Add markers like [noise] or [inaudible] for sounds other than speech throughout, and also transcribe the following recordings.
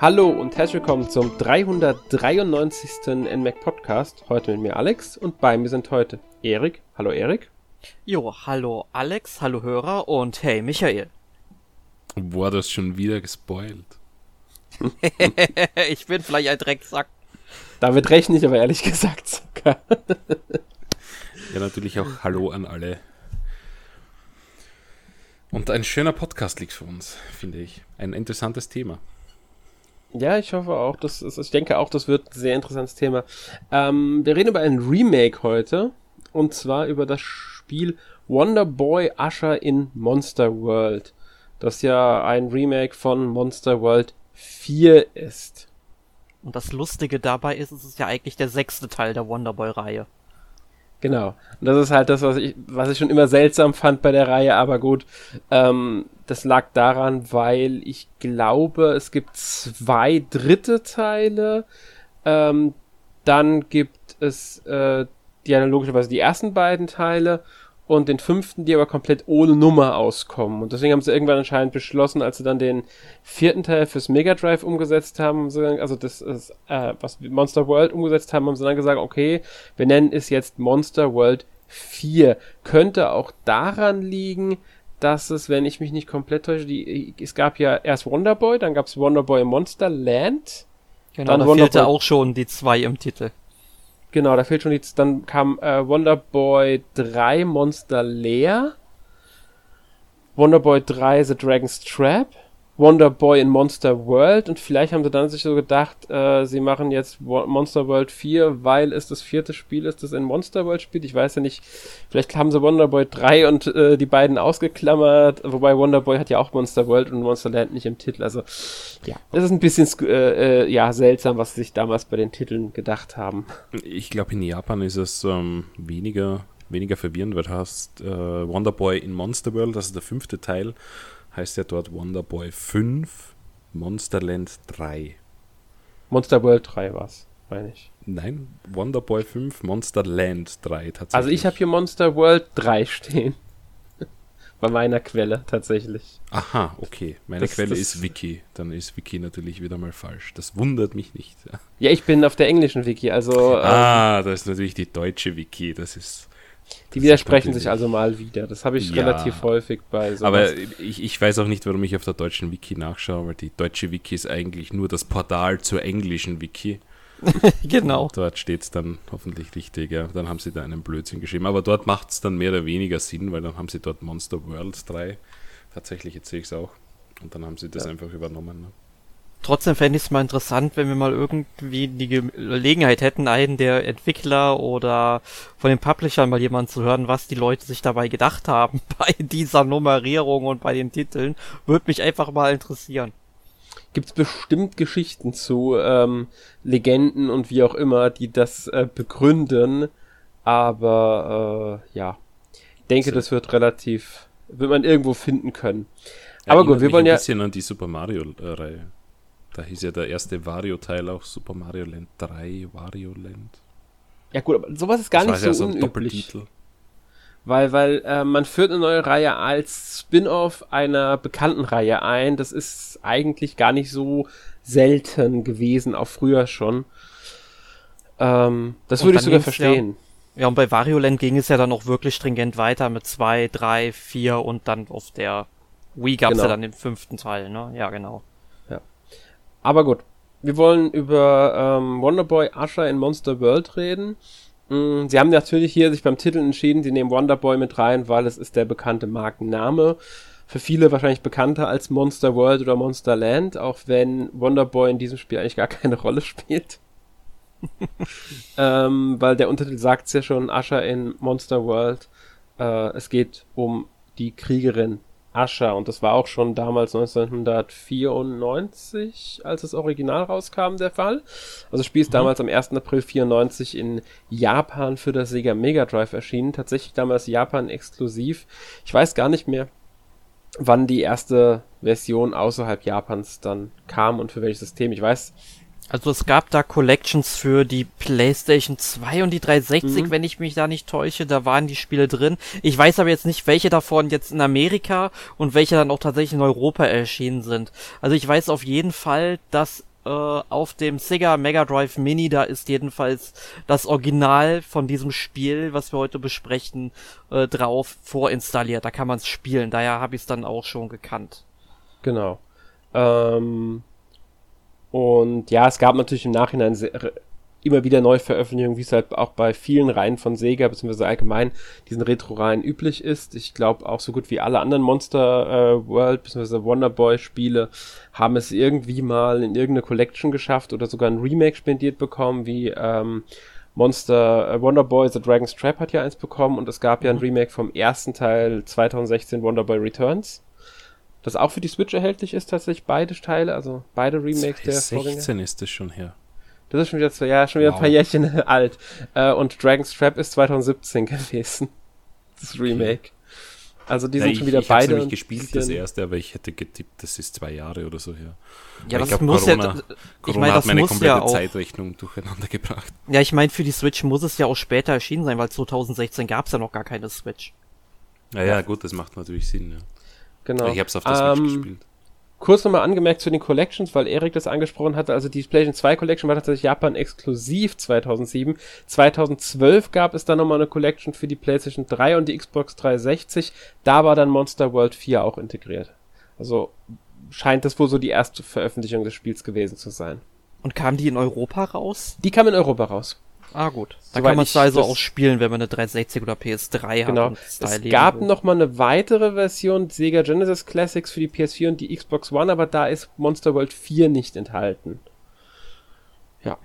Hallo und herzlich willkommen zum 393. NMAC Podcast. Heute mit mir Alex und bei mir sind heute Erik. Hallo Erik. Jo, hallo Alex, hallo Hörer und hey Michael. War das schon wieder gespoilt? [laughs] ich bin vielleicht ein Drecksack. Damit rechne ich aber ehrlich gesagt sogar. ja, natürlich auch Hallo an alle. Und ein schöner Podcast liegt für uns, finde ich. Ein interessantes Thema. Ja, ich hoffe auch. Das ist, ich denke auch, das wird ein sehr interessantes Thema. Ähm, wir reden über ein Remake heute. Und zwar über das Spiel Wonder Boy Usher in Monster World. Das ja ein Remake von Monster World 4 ist. Und das Lustige dabei ist, es ist ja eigentlich der sechste Teil der Wonder Boy Reihe. Genau. Und das ist halt das, was ich, was ich schon immer seltsam fand bei der Reihe, aber gut. Ähm, das lag daran, weil ich glaube, es gibt zwei dritte Teile. Ähm, dann gibt es äh, die logischerweise die ersten beiden Teile und den fünften, die aber komplett ohne Nummer auskommen. Und deswegen haben sie irgendwann anscheinend beschlossen, als sie dann den vierten Teil fürs Mega Drive umgesetzt haben, also das ist, äh, was Monster World umgesetzt haben, haben sie dann gesagt, okay, wir nennen es jetzt Monster World 4. Könnte auch daran liegen, dass es, wenn ich mich nicht komplett täusche, die, es gab ja erst Wonderboy, dann gab es Wonderboy Monster Land. Genau, dann da fehlte auch schon die zwei im Titel. Genau, da fehlt schon die, dann kam äh, Wonderboy 3 Monster Leer, Wonderboy 3 The Dragon's Trap, Wonder Boy in Monster World und vielleicht haben sie dann sich so gedacht, äh, sie machen jetzt Monster World 4, weil es das vierte Spiel ist, das in Monster World spielt. Ich weiß ja nicht, vielleicht haben sie Wonder Boy 3 und äh, die beiden ausgeklammert, wobei Wonder Boy hat ja auch Monster World und Monster Land nicht im Titel. Also ja, das ist ein bisschen äh, äh, ja seltsam, was sie sich damals bei den Titeln gedacht haben. Ich glaube, in Japan ist es ähm, weniger weniger verwirrend, weil du hast äh, Wonder Boy in Monster World, das ist der fünfte Teil heißt ja dort Wonder Boy 5, Monsterland 3. Monster World 3 war's, meine ich. Nein, Wonder Boy 5, Monsterland 3 tatsächlich. Also ich habe hier Monster World 3 stehen. [laughs] Bei meiner Quelle tatsächlich. Aha, okay. Meine das, Quelle das ist Wiki. Dann ist Wiki natürlich wieder mal falsch. Das wundert mich nicht. Ja, ich bin auf der englischen Wiki, also. Ah, ähm, das ist natürlich die deutsche Wiki. Das ist. Die widersprechen sich also mal wieder. Das habe ich ja, relativ häufig bei so. Aber ich, ich weiß auch nicht, warum ich auf der deutschen Wiki nachschaue, weil die deutsche Wiki ist eigentlich nur das Portal zur englischen Wiki. [laughs] genau. Und dort steht es dann hoffentlich richtig, ja. Dann haben sie da einen Blödsinn geschrieben. Aber dort macht es dann mehr oder weniger Sinn, weil dann haben sie dort Monster World 3. Tatsächlich, jetzt sehe ich es auch. Und dann haben sie das ja. einfach übernommen. Ne? Trotzdem fände ich es mal interessant, wenn wir mal irgendwie die Gelegenheit hätten, einen der Entwickler oder von den Publishern mal jemanden zu hören, was die Leute sich dabei gedacht haben [laughs] bei dieser Nummerierung und bei den Titeln. Würde mich einfach mal interessieren. Gibt es bestimmt Geschichten zu, ähm, Legenden und wie auch immer, die das äh, begründen. Aber äh, ja, ich denke, das wird relativ, wird man irgendwo finden können. Ja, Aber gut, wir wollen ja. ein bisschen an die Super Mario-Reihe. Da hieß ja der erste Wario-Teil auch Super Mario Land 3, Wario Land. Ja gut, aber sowas ist gar das nicht so, ja so unüblich. Doppeltitel. Weil, weil äh, man führt eine neue Reihe als Spin-off einer bekannten Reihe ein. Das ist eigentlich gar nicht so selten gewesen, auch früher schon. Ähm, das würde ich sogar verstehen. Ja, ja, und bei Wario Land ging es ja dann auch wirklich stringent weiter mit zwei, drei, vier und dann auf der Wii gab es genau. ja dann den fünften Teil, ne? Ja, genau. Aber gut, wir wollen über ähm, Wonderboy Usher in Monster World reden. Mm, sie haben natürlich hier sich beim Titel entschieden, sie nehmen Wonderboy mit rein, weil es ist der bekannte Markenname. Für viele wahrscheinlich bekannter als Monster World oder Monster Land, auch wenn Wonderboy in diesem Spiel eigentlich gar keine [laughs] Rolle spielt. [laughs] ähm, weil der Untertitel sagt es ja schon, Usher in Monster World. Äh, es geht um die Kriegerin Ascher und das war auch schon damals 1994, als das Original rauskam, der Fall. Also das Spiel ist mhm. damals am 1. April 94 in Japan für das Sega Mega Drive erschienen. Tatsächlich damals Japan exklusiv. Ich weiß gar nicht mehr, wann die erste Version außerhalb Japans dann kam und für welches System. Ich weiß, also es gab da Collections für die PlayStation 2 und die 360, mhm. wenn ich mich da nicht täusche, da waren die Spiele drin. Ich weiß aber jetzt nicht, welche davon jetzt in Amerika und welche dann auch tatsächlich in Europa erschienen sind. Also ich weiß auf jeden Fall, dass äh, auf dem Sega Mega Drive Mini, da ist jedenfalls das Original von diesem Spiel, was wir heute besprechen, äh, drauf vorinstalliert. Da kann man es spielen. Daher habe ich es dann auch schon gekannt. Genau. Ähm, und ja, es gab natürlich im Nachhinein immer wieder neue Veröffentlichungen, wie es halt auch bei vielen Reihen von Sega, beziehungsweise allgemein diesen Retro-Reihen üblich ist. Ich glaube auch so gut wie alle anderen Monster äh, World, beziehungsweise Wonderboy-Spiele haben es irgendwie mal in irgendeine Collection geschafft oder sogar ein Remake spendiert bekommen, wie ähm, Monster äh, Wonderboy The Dragon's Trap hat ja eins bekommen und es gab ja ein mhm. Remake vom ersten Teil 2016 Wonderboy Returns das auch für die Switch erhältlich ist, tatsächlich beide Teile, also beide Remakes 2016 der Vorgänger. 16 ist das schon her. Das ist schon wieder, zwei, ja, schon wieder wow. ein paar Jährchen [laughs] alt. Äh, und Dragon's Trap ist 2017 gewesen. Das Remake. Also die ja, sind ich, schon wieder ich beide. Ich habe gespielt, das erste, aber ich hätte getippt, das ist zwei Jahre oder so her. Ja, das glaub, muss Corona, ja. Ich meine, das meine muss ja auch, Zeitrechnung durcheinander gebracht. Ja, ich meine, für die Switch muss es ja auch später erschienen sein, weil 2016 gab es ja noch gar keine Switch. Ja, ja, gut, das macht natürlich Sinn. Ja. Genau. Ich habe es auf der Switch ähm, gespielt kurz nochmal angemerkt zu den Collections, weil Erik das angesprochen hatte. Also die PlayStation 2 Collection war tatsächlich Japan exklusiv 2007. 2012 gab es dann nochmal eine Collection für die PlayStation 3 und die Xbox 360. Da war dann Monster World 4 auch integriert. Also scheint das wohl so die erste Veröffentlichung des Spiels gewesen zu sein. Und kam die in Europa raus? Die kam in Europa raus. Ah, gut. Da kann man es also auch spielen, wenn man eine 360 oder PS3 genau. hat. Genau. Es gab noch mal eine weitere Version Sega Genesis Classics für die PS4 und die Xbox One, aber da ist Monster World 4 nicht enthalten. Ja.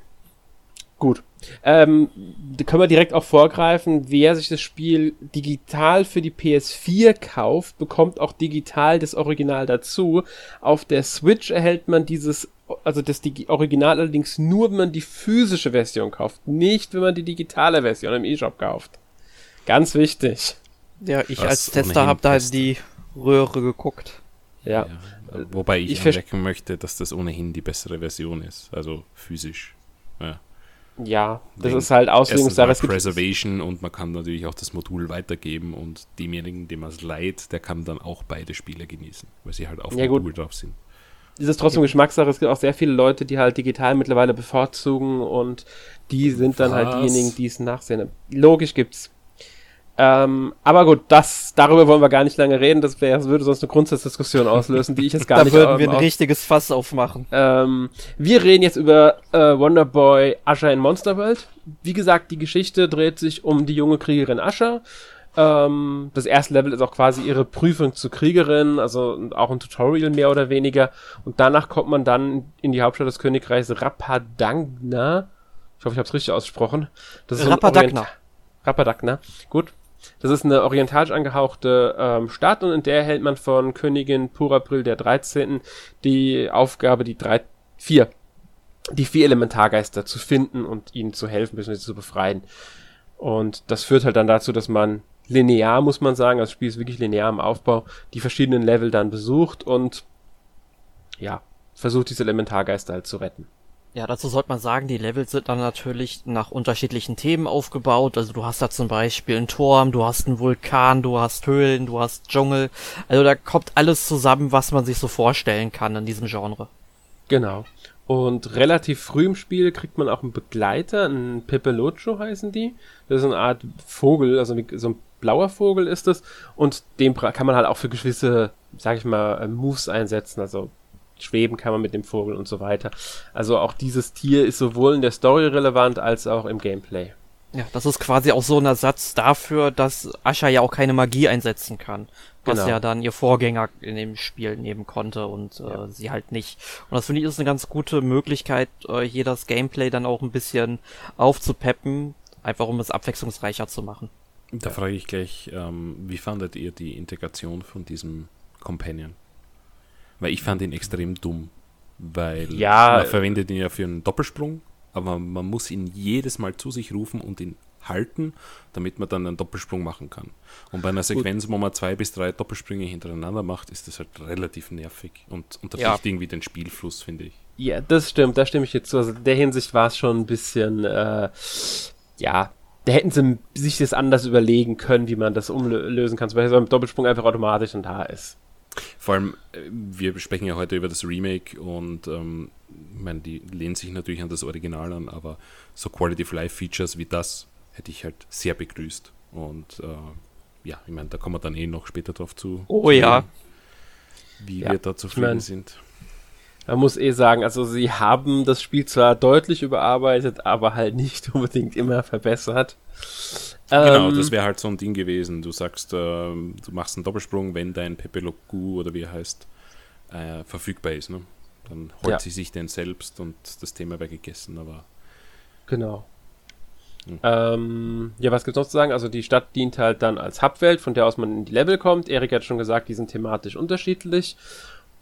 Gut. Ähm, da können wir direkt auch vorgreifen, wer sich das Spiel digital für die PS4 kauft, bekommt auch digital das Original dazu. Auf der Switch erhält man dieses also das die Original allerdings nur, wenn man die physische Version kauft, nicht wenn man die digitale Version im eShop kauft. Ganz wichtig. Ja, ich Was als Tester habe da in die Röhre geguckt. Ja. ja wobei ich, ich anmerken möchte, dass das ohnehin die bessere Version ist, also physisch. Ja. Ja, das Wegen ist halt Auslegungssache. Preservation und man kann natürlich auch das Modul weitergeben und demjenigen, dem man es leiht, der kann dann auch beide Spiele genießen, weil sie halt auf ja, Modul gut. drauf sind ist es trotzdem Geschmackssache. Es gibt auch sehr viele Leute, die halt digital mittlerweile bevorzugen und die sind dann halt Was? halt diejenigen, die es nachsehen. Logisch gibt's. Ähm, aber gut, das, darüber wollen wir gar nicht lange reden. Das, wär, das würde sonst eine Grundsatzdiskussion auslösen, die ich jetzt [laughs] gar da nicht. Da würden wir ein richtiges Fass aufmachen. Ähm, wir reden jetzt über äh, Wonderboy Asher in Monster World. Wie gesagt, die Geschichte dreht sich um die junge Kriegerin Asher. Ähm, das erste Level ist auch quasi ihre Prüfung zur Kriegerin, also auch ein Tutorial mehr oder weniger. Und danach kommt man dann in die Hauptstadt des Königreichs Rapadagna. Ich hoffe, ich habe es richtig ausgesprochen. Das ist Rapadagna. Rapadagna. Gut. Das ist eine orientalisch angehauchte ähm, Stadt und in der hält man von Königin Purapril der 13. die Aufgabe, die drei, vier, die vier Elementargeister zu finden und ihnen zu helfen, bzw. zu befreien. Und das führt halt dann dazu, dass man linear, muss man sagen. Das Spiel ist wirklich linear im Aufbau, die verschiedenen Level dann besucht und ja, versucht diese Elementargeister halt zu retten. Ja, dazu sollte man sagen, die Level sind dann natürlich nach unterschiedlichen Themen aufgebaut. Also du hast da zum Beispiel einen Turm, du hast einen Vulkan, du hast Höhlen, du hast Dschungel. Also da kommt alles zusammen, was man sich so vorstellen kann in diesem Genre. Genau. Und relativ früh im Spiel kriegt man auch einen Begleiter, einen Pepelocho heißen die. Das ist eine Art Vogel, also so ein blauer Vogel ist es. Und den kann man halt auch für gewisse, sag ich mal, äh, Moves einsetzen. Also schweben kann man mit dem Vogel und so weiter. Also auch dieses Tier ist sowohl in der Story relevant als auch im Gameplay. Ja, das ist quasi auch so ein Ersatz dafür, dass Asha ja auch keine Magie einsetzen kann. Was genau. ja dann ihr Vorgänger in dem Spiel nehmen konnte und äh, ja. sie halt nicht. Und das finde ich ist eine ganz gute Möglichkeit, äh, hier das Gameplay dann auch ein bisschen aufzupeppen, einfach um es abwechslungsreicher zu machen. Da frage ich gleich, ähm, wie fandet ihr die Integration von diesem Companion? Weil ich fand ihn extrem dumm, weil ja, man verwendet ihn ja für einen Doppelsprung, aber man muss ihn jedes Mal zu sich rufen und ihn halten, damit man dann einen Doppelsprung machen kann. Und bei einer Sequenz, wo man zwei bis drei Doppelsprünge hintereinander macht, ist das halt relativ nervig und unterbricht ja. irgendwie den Spielfluss, finde ich. Ja, das stimmt, da stimme ich jetzt zu. Also in der Hinsicht war es schon ein bisschen, äh, ja, da hätten sie sich das anders überlegen können, wie man das umlösen kann. Zum Beispiel beim Doppelsprung einfach automatisch und da ist. Vor allem, äh, wir sprechen ja heute über das Remake und ähm, ich meine, die lehnen sich natürlich an das Original an, aber so Quality of Life Features wie das hätte ich halt sehr begrüßt. Und äh, ja, ich meine, da kommen wir dann eh noch später drauf zu. Oh ja. Wie ja. wir da zufrieden ich mein, sind. Man muss eh sagen, also sie haben das Spiel zwar deutlich überarbeitet, aber halt nicht [laughs] unbedingt immer verbessert. Genau, ähm, das wäre halt so ein Ding gewesen. Du sagst, äh, du machst einen Doppelsprung, wenn dein Pepe Logu oder wie er heißt, äh, verfügbar ist. Ne? Dann holt ja. sie sich den selbst und das Thema wäre gegessen, aber. Genau. Hm. Ähm, ja, was gibt's noch zu sagen? Also die Stadt dient halt dann als Hubwelt, von der aus man in die Level kommt. Erik hat schon gesagt, die sind thematisch unterschiedlich.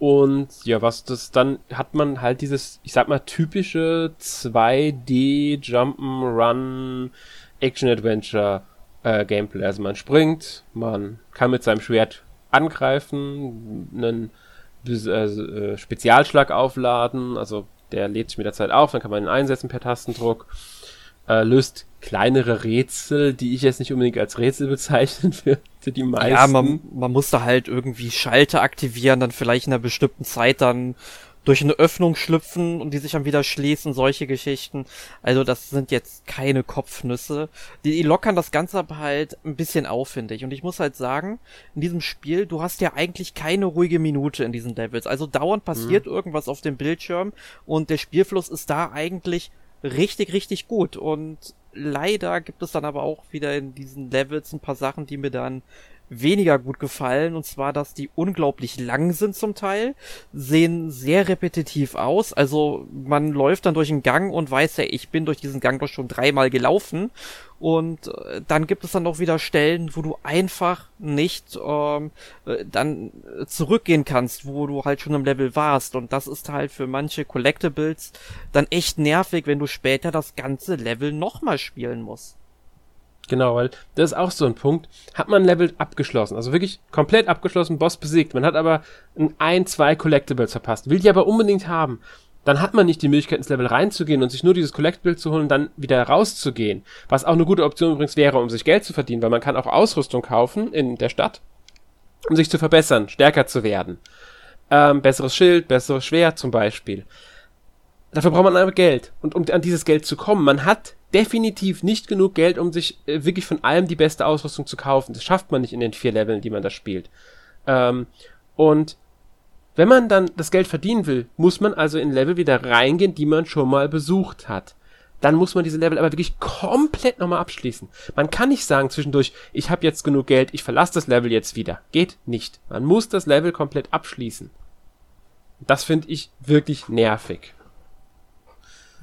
Und ja, was das dann hat man halt dieses, ich sag mal, typische 2D Jump'n'Run Action Adventure äh, Gameplay. Also man springt, man kann mit seinem Schwert angreifen, einen äh, Spezialschlag aufladen, also der lädt sich mit der Zeit auf, dann kann man ihn einsetzen per Tastendruck äh, löst kleinere Rätsel, die ich jetzt nicht unbedingt als Rätsel [laughs] bezeichnen würde, die meisten. Ja, man, man muss da halt irgendwie Schalter aktivieren, dann vielleicht in einer bestimmten Zeit dann durch eine Öffnung schlüpfen und die sich dann wieder schließen, solche Geschichten. Also das sind jetzt keine Kopfnüsse. Die, die lockern das Ganze aber halt ein bisschen auf, finde ich. Und ich muss halt sagen, in diesem Spiel, du hast ja eigentlich keine ruhige Minute in diesen Levels. Also dauernd passiert mhm. irgendwas auf dem Bildschirm und der Spielfluss ist da eigentlich richtig, richtig gut. Und leider gibt es dann aber auch wieder in diesen Levels ein paar Sachen, die mir dann weniger gut gefallen. Und zwar, dass die unglaublich lang sind zum Teil, sehen sehr repetitiv aus. Also man läuft dann durch einen Gang und weiß ja, ich bin durch diesen Gang doch schon dreimal gelaufen. Und äh, dann gibt es dann auch wieder Stellen, wo du einfach nicht ähm, äh, dann zurückgehen kannst, wo du halt schon im Level warst. Und das ist halt für manche Collectibles dann echt nervig, wenn du später das ganze Level nochmal spielen musst. Genau, weil das ist auch so ein Punkt. Hat man Level abgeschlossen, also wirklich komplett abgeschlossen, Boss besiegt. Man hat aber ein, ein, zwei Collectibles verpasst, will die aber unbedingt haben. Dann hat man nicht die Möglichkeit, ins Level reinzugehen und sich nur dieses Collectible zu holen und dann wieder rauszugehen. Was auch eine gute Option übrigens wäre, um sich Geld zu verdienen, weil man kann auch Ausrüstung kaufen in der Stadt, um sich zu verbessern, stärker zu werden. Ähm, besseres Schild, besseres Schwert zum Beispiel. Dafür braucht man aber Geld. Und um an dieses Geld zu kommen, man hat definitiv nicht genug Geld, um sich äh, wirklich von allem die beste Ausrüstung zu kaufen. Das schafft man nicht in den vier Leveln, die man da spielt. Ähm, und wenn man dann das Geld verdienen will, muss man also in Level wieder reingehen, die man schon mal besucht hat. Dann muss man diese Level aber wirklich komplett nochmal abschließen. Man kann nicht sagen zwischendurch, ich habe jetzt genug Geld, ich verlasse das Level jetzt wieder. Geht nicht. Man muss das Level komplett abschließen. Das finde ich wirklich nervig.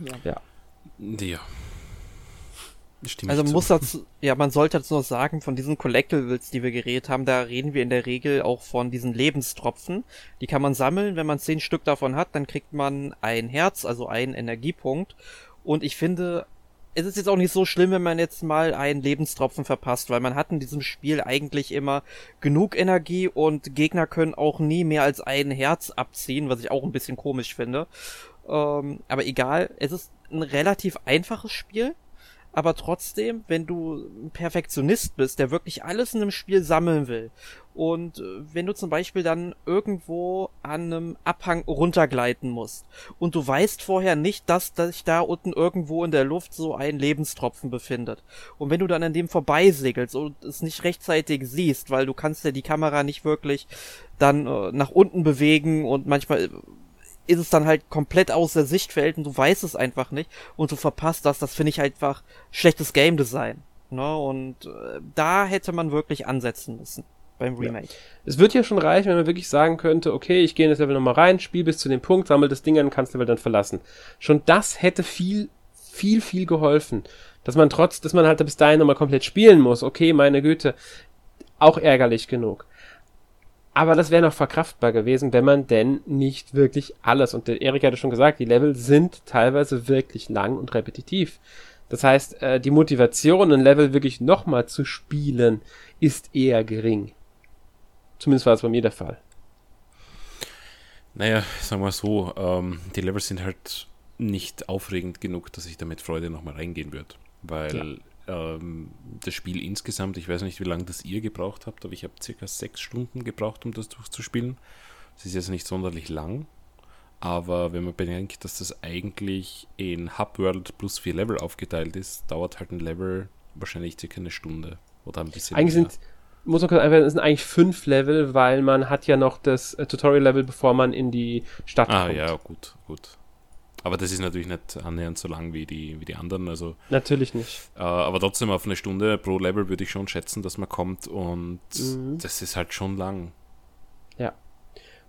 Ja. ja. ja. Stimme also muss dazu, ja, man sollte dazu noch sagen, von diesen Collectibles, die wir geredet haben, da reden wir in der Regel auch von diesen Lebenstropfen. Die kann man sammeln, wenn man zehn Stück davon hat, dann kriegt man ein Herz, also einen Energiepunkt. Und ich finde, es ist jetzt auch nicht so schlimm, wenn man jetzt mal einen Lebenstropfen verpasst, weil man hat in diesem Spiel eigentlich immer genug Energie und Gegner können auch nie mehr als ein Herz abziehen, was ich auch ein bisschen komisch finde. Ähm, aber egal, es ist ein relativ einfaches Spiel aber trotzdem, wenn du ein Perfektionist bist, der wirklich alles in einem Spiel sammeln will und äh, wenn du zum Beispiel dann irgendwo an einem Abhang runtergleiten musst und du weißt vorher nicht, dass sich da unten irgendwo in der Luft so ein Lebenstropfen befindet und wenn du dann an dem vorbeisegelst und es nicht rechtzeitig siehst, weil du kannst ja die Kamera nicht wirklich dann äh, nach unten bewegen und manchmal ist es dann halt komplett aus der Sichtfeld und du weißt es einfach nicht und du verpasst das. Das finde ich einfach schlechtes Game Design. Ne? Und äh, da hätte man wirklich ansetzen müssen beim Remake. Ja. Es wird ja schon reichen, wenn man wirklich sagen könnte, okay, ich gehe in das Level nochmal rein, spiel bis zu dem Punkt, sammel das Ding an, kannst Level dann verlassen. Schon das hätte viel, viel, viel geholfen. Dass man trotz, dass man halt bis dahin nochmal komplett spielen muss, okay, meine Güte, auch ärgerlich genug. Aber das wäre noch verkraftbar gewesen, wenn man denn nicht wirklich alles, und der Erik hatte schon gesagt, die Level sind teilweise wirklich lang und repetitiv. Das heißt, äh, die Motivation, ein Level wirklich nochmal zu spielen, ist eher gering. Zumindest war es bei mir der Fall. Naja, sagen wir so, ähm, die Levels sind halt nicht aufregend genug, dass ich damit Freude nochmal reingehen würde. Weil ähm, das Spiel insgesamt, ich weiß nicht, wie lange das ihr gebraucht habt, aber ich habe circa sechs Stunden gebraucht, um das durchzuspielen. Es ist jetzt nicht sonderlich lang, aber wenn man bedenkt, dass das eigentlich in Hub World plus vier Level aufgeteilt ist, dauert halt ein Level wahrscheinlich circa eine Stunde oder ein bisschen Eigentlich mehr. sind, muss man kurz einfach, es sind eigentlich fünf Level, weil man hat ja noch das äh, Tutorial-Level, bevor man in die Stadt Ah kommt. ja, gut, gut. Aber das ist natürlich nicht annähernd so lang wie die, wie die anderen. Also, Natürlich nicht. äh, aber trotzdem auf eine Stunde pro Level würde ich schon schätzen, dass man kommt und Mhm. das ist halt schon lang.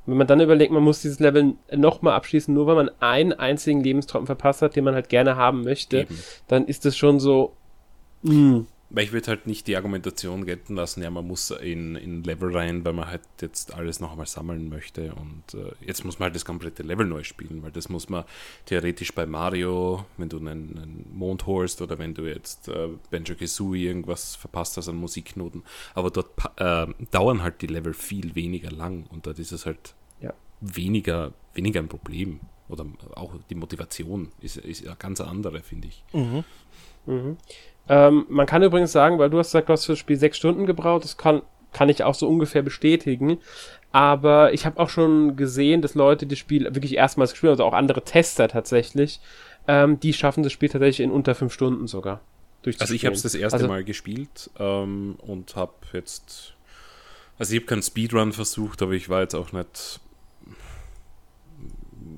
Wenn man dann überlegt, man muss dieses Level nochmal abschließen, nur weil man einen einzigen Lebenstropfen verpasst hat, den man halt gerne haben möchte, Eben. dann ist es schon so, mh, Weil ich würde halt nicht die Argumentation gelten lassen, ja, man muss in, in Level rein, weil man halt jetzt alles noch einmal sammeln möchte und äh, jetzt muss man halt das komplette Level neu spielen, weil das muss man theoretisch bei Mario, wenn du einen, einen Mond holst oder wenn du jetzt äh, Banjo Kazooie irgendwas verpasst hast an Musiknoten, aber dort äh, dauern halt die Level viel weniger lang und dort ist es halt Ja. weniger, weniger ein Problem oder auch die Motivation ist, ist eine ganz andere, finde ich. Mhm. Mhm. Ähm, man kann übrigens sagen, weil du hast gesagt, du hast für das Spiel sechs Stunden gebraucht, das kann, kann ich auch so ungefähr bestätigen. Aber ich habe auch schon gesehen, dass Leute das Spiel wirklich erstmals gespielt haben, also auch andere Tester tatsächlich, ähm, die schaffen das Spiel tatsächlich in unter fünf Stunden sogar. Also ich habe es das erste Also- Mal gespielt ähm, und habe jetzt, also ich habe keinen Speedrun versucht, aber ich war jetzt auch nicht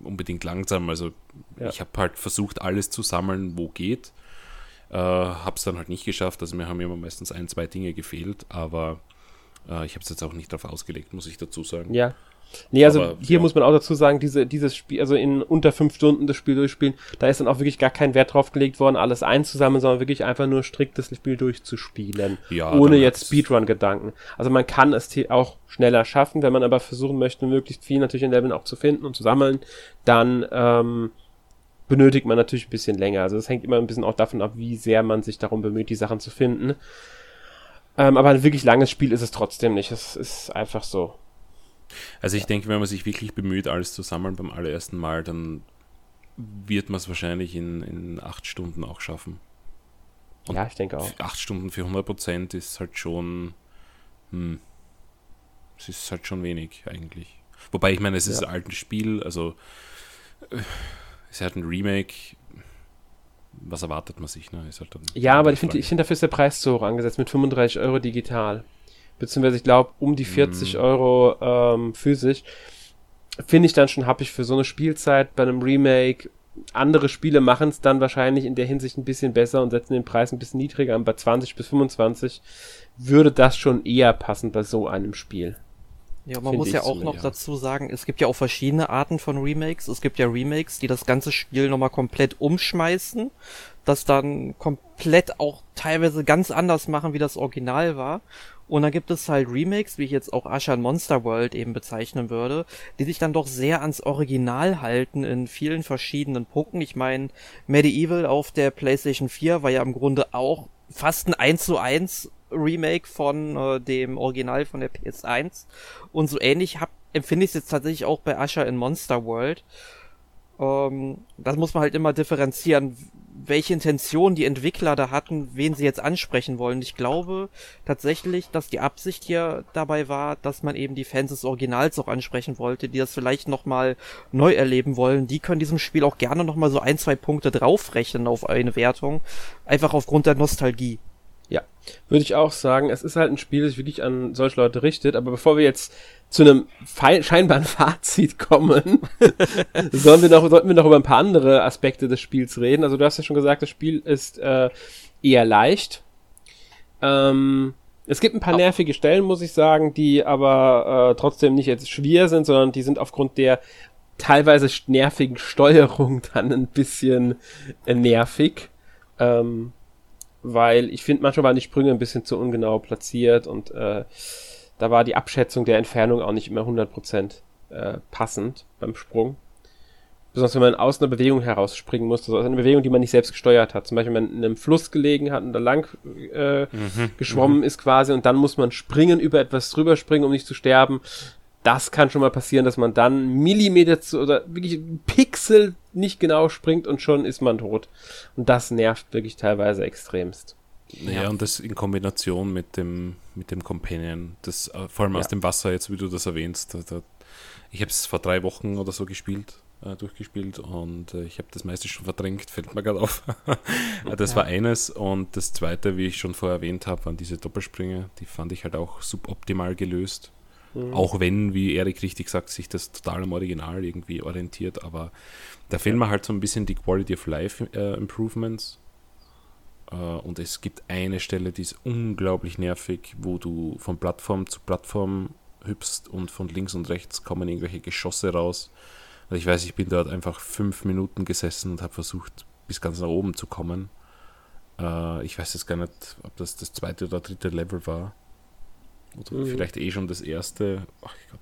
unbedingt langsam. Also Ja. ich habe halt versucht, alles zu sammeln, wo geht. Äh, habe es dann halt nicht geschafft. Also mir haben immer meistens ein, zwei Dinge gefehlt, aber äh, ich habe es jetzt auch nicht darauf ausgelegt, muss ich dazu sagen. Ja. Nee, also Aber, hier ja. muss man auch dazu sagen, diese, dieses Spiel, also in unter fünf Stunden das Spiel durchspielen, da ist dann auch wirklich gar kein Wert drauf gelegt worden, alles einzusammeln, sondern wirklich einfach nur strikt das Spiel durchzuspielen. Ja, ohne jetzt Speedrun-Gedanken. Also man kann es auch schneller schaffen, wenn man aber versuchen möchte, möglichst viel natürlich in Leveln auch zu finden und zu sammeln, dann ähm, benötigt man natürlich ein bisschen länger. Also das hängt immer ein bisschen auch davon ab, wie sehr man sich darum bemüht, die Sachen zu finden. Ähm, aber ein wirklich langes Spiel ist es trotzdem nicht. Es ist einfach so. Also ich denke, wenn man sich wirklich bemüht, alles zu sammeln beim allerersten Mal, dann wird man es wahrscheinlich in, in acht Stunden auch schaffen. Und ja, ich denke auch. Acht Stunden für 100% ist halt schon, hm, es ist halt schon wenig eigentlich. Wobei ich meine, es ist Ja. ein altes Spiel, also äh, ist halt ein Remake. Was erwartet man sich? Ne? Ist halt Ja, aber ich finde, ich finde, dafür ist der Preis zu hoch angesetzt mit 35 Euro digital. Beziehungsweise, ich glaube, um die 40 Mm. Euro ähm, physisch. Finde ich dann schon happig für so eine Spielzeit bei einem Remake. Andere Spiele machen es dann wahrscheinlich in der Hinsicht ein bisschen besser und setzen den Preis ein bisschen niedriger an. Bei 20 bis 25 würde das schon eher passen bei so einem Spiel. Ja, man muss ja auch so, noch ja. dazu sagen, es gibt ja auch verschiedene Arten von Remakes. Es gibt ja Remakes, die das ganze Spiel nochmal komplett umschmeißen, das dann komplett auch teilweise ganz anders machen, wie das Original war. Und dann gibt es halt Remakes, wie ich jetzt auch Ashan Monster World eben bezeichnen würde, die sich dann doch sehr ans Original halten in vielen verschiedenen Punkten. Ich meine, Medieval auf der PlayStation 4 war ja im Grunde auch fast ein 1 zu 1 Remake von äh, dem Original von der PS1. Und so ähnlich hab, empfinde ich es jetzt tatsächlich auch bei Asher in Monster World. Ähm, das muss man halt immer differenzieren, welche Intention die Entwickler da hatten, wen sie jetzt ansprechen wollen. Ich glaube tatsächlich, dass die Absicht hier dabei war, dass man eben die Fans des Originals auch ansprechen wollte, die das vielleicht nochmal neu erleben wollen. Die können diesem Spiel auch gerne nochmal so ein, zwei Punkte draufrechnen auf eine Wertung. Einfach aufgrund der Nostalgie. Ja, würde ich auch sagen. Es ist halt ein Spiel, das sich wirklich an solche Leute richtet. Aber bevor wir jetzt zu einem scheinbaren [laughs] Fazit kommen, [laughs] sollen wir noch, sollten wir noch über ein paar andere Aspekte des Spiels reden. Also du hast ja schon gesagt, das Spiel ist äh, eher leicht. Ähm, es gibt ein paar nervige Stellen, muss ich sagen, die aber äh, trotzdem nicht jetzt schwer sind, sondern die sind aufgrund der teilweise nervigen Steuerung [laughs] dann ein bisschen äh, nervig. Ähm, weil ich finde, manchmal waren die Sprünge ein bisschen zu ungenau platziert und äh, da war die Abschätzung der Entfernung auch nicht immer 100% äh, passend beim Sprung. Besonders wenn man aus einer Bewegung herausspringen musste, also aus einer Bewegung, die man nicht selbst gesteuert hat. Zum Beispiel, wenn man in einem Fluss gelegen hat und da lang äh, geschwommen ist quasi und dann muss man springen, über etwas drüber springen, um nicht zu sterben. Das kann schon mal passieren, dass man dann Millimeter zu, oder wirklich ein Pixel nicht genau springt und schon ist man tot. Und das nervt wirklich teilweise extremst. Ja, und das in Kombination mit dem, mit dem Companion, das äh, vor allem aus Ja. dem Wasser, jetzt wie du das erwähnst. Da, da, ich habe es vor drei Wochen oder so gespielt, äh, durchgespielt und äh, ich habe das meiste schon verdrängt, [laughs] fällt mir gerade auf. Äh, das war eines und das zweite, wie ich schon vorher erwähnt habe, waren diese Doppelsprünge, die fand ich halt auch suboptimal gelöst. Auch wenn, wie Erik richtig sagt, sich das total am Original irgendwie orientiert, aber da fehlen mir halt so ein bisschen die Quality of Life äh, Improvements. Äh, und es gibt eine Stelle, die ist unglaublich nervig, wo du von Plattform zu Plattform hüpfst und von links und rechts kommen irgendwelche Geschosse raus. Also ich weiß, ich bin dort einfach fünf Minuten gesessen und habe versucht, bis ganz nach oben zu kommen. Äh, ich weiß jetzt gar nicht, ob das das zweite oder dritte Level war. Oder Mhm. vielleicht eh schon das erste. Ach Gott,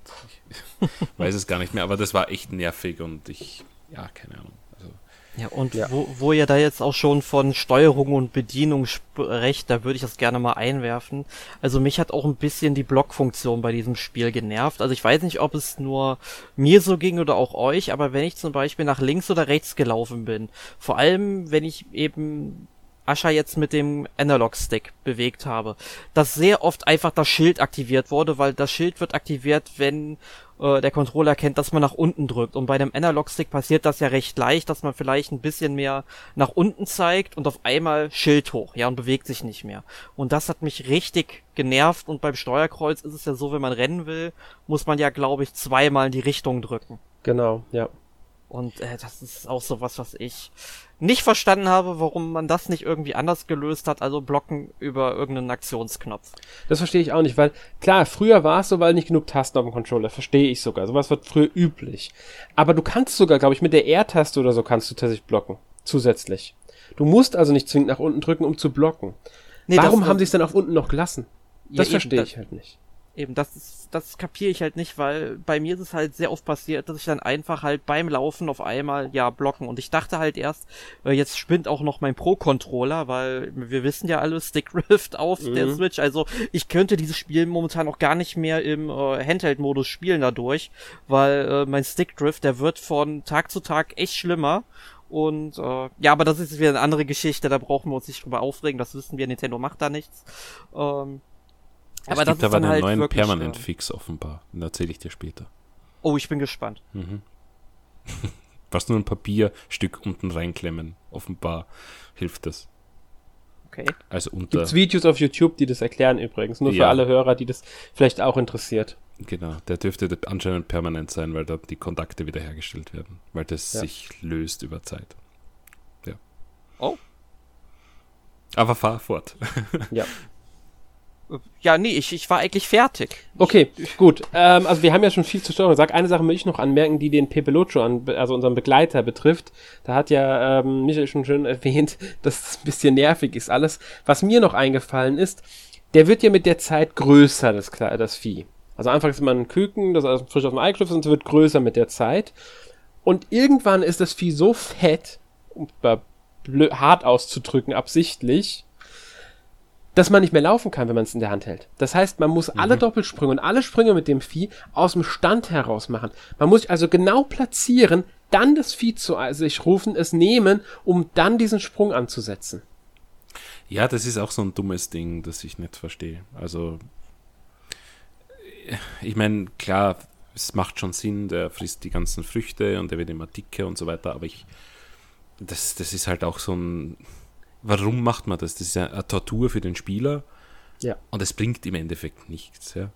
ich [laughs] weiß es gar nicht mehr, aber das war echt nervig und ich, ja, keine Ahnung. Also, Ja, und Ja. Wo, wo ihr da jetzt auch schon von Steuerung und Bedienung sprecht, da würde ich das gerne mal einwerfen. Also mich hat auch ein bisschen die Blockfunktion bei diesem Spiel genervt. Also ich weiß nicht, ob es nur mir so ging oder auch euch, aber wenn ich zum Beispiel nach links oder rechts gelaufen bin, vor allem wenn ich eben Ascha jetzt mit dem Analog-Stick bewegt habe, dass sehr oft einfach das Schild aktiviert wurde, weil das Schild wird aktiviert, wenn äh, der Controller erkennt, dass man nach unten drückt. Und bei dem Analog-Stick passiert das ja recht leicht, dass man vielleicht ein bisschen mehr nach unten zeigt und auf einmal Schild hoch, ja, und bewegt sich nicht mehr. Und das hat mich richtig genervt. Und beim Steuerkreuz ist es ja so, wenn man rennen will, muss man ja, glaube ich, zweimal in die Richtung drücken. Genau, ja. Und äh, das ist auch so was, was ich nicht verstanden habe, warum man das nicht irgendwie anders gelöst hat, also blocken über irgendeinen Aktionsknopf. Das verstehe ich auch nicht, weil klar, früher war es so, weil nicht genug Tasten auf dem Controller, verstehe ich sogar. Sowas wird früher üblich. Aber du kannst sogar, glaube ich, mit der R-Taste oder so kannst du tatsächlich blocken. Zusätzlich. Du musst also nicht zwingend nach unten drücken, um zu blocken. Nee, Warum haben sie es dann auf unten noch gelassen? Ja, Das verstehe ich halt nicht. Eben, das ist, das kapiere ich halt nicht, weil bei mir ist es halt sehr oft passiert, dass ich dann einfach halt beim Laufen auf einmal, ja, blocken. Und ich dachte halt erst, äh, jetzt spinnt auch noch mein Pro-Controller, weil wir wissen ja alle, Stick-Rift [laughs] auf der Mhm. Switch. Also ich könnte dieses Spiel momentan auch gar nicht mehr im äh, Handheld-Modus spielen dadurch, weil äh, mein Stick-Drift, der wird von Tag zu Tag echt schlimmer. Und äh, ja, aber das ist wieder eine andere Geschichte, da brauchen wir uns nicht drüber aufregen, das wissen wir, Nintendo macht da nichts. Ähm, aber es gibt aber einen halt neuen wirklich, Permanent äh, Fix offenbar. Den erzähle ich dir später. Oh, ich bin gespannt. Mhm. [laughs] Was nur ein Papierstück unten reinklemmen. Offenbar hilft das. Okay. Also unter. Gibt's Videos auf YouTube, die das erklären übrigens. Nur für Ja. alle Hörer, die das vielleicht auch interessiert. Genau, der dürfte anscheinend permanent sein, weil da die Kontakte wiederhergestellt werden. Weil das Ja. sich löst über Zeit. Ja. Oh. Aber fahr fort. Ja. [laughs] Äh, Ja, nee, ich, ich war eigentlich fertig. Okay, gut. Ähm, also wir haben ja schon viel zur Steuerung gesagt. Eine Sache möchte ich noch anmerken, die den Pepeluccio, an, also unseren Begleiter, betrifft. Da hat ja ähm, Michael schon schön erwähnt, [laughs] dass es ein bisschen nervig ist alles. Was mir noch eingefallen ist, der wird ja mit der Zeit größer, das, das Vieh. Also anfangs ist man ein Küken, das ist frisch aus dem Ei geschlüpft und es wird größer mit der Zeit. Und irgendwann ist das Vieh so fett, um blö- hart auszudrücken, absichtlich, dass man nicht mehr laufen kann, wenn man es in der Hand hält. Das heißt, man muss alle Doppelsprünge und alle Sprünge mit dem Vieh aus dem Stand heraus machen. Man muss sich also genau platzieren, dann das Vieh zu sich rufen, es nehmen, um dann diesen Sprung anzusetzen. Ja, das ist auch so ein dummes Ding, das ich nicht verstehe. Also, ich meine, klar, es macht schon Sinn, der frisst die ganzen Früchte und der wird immer dicker und so weiter, aber ich, das, das ist halt auch so ein, warum macht man das? Das ist ja eine Tortur für den Spieler Ja. und es bringt im Endeffekt nichts. Ja?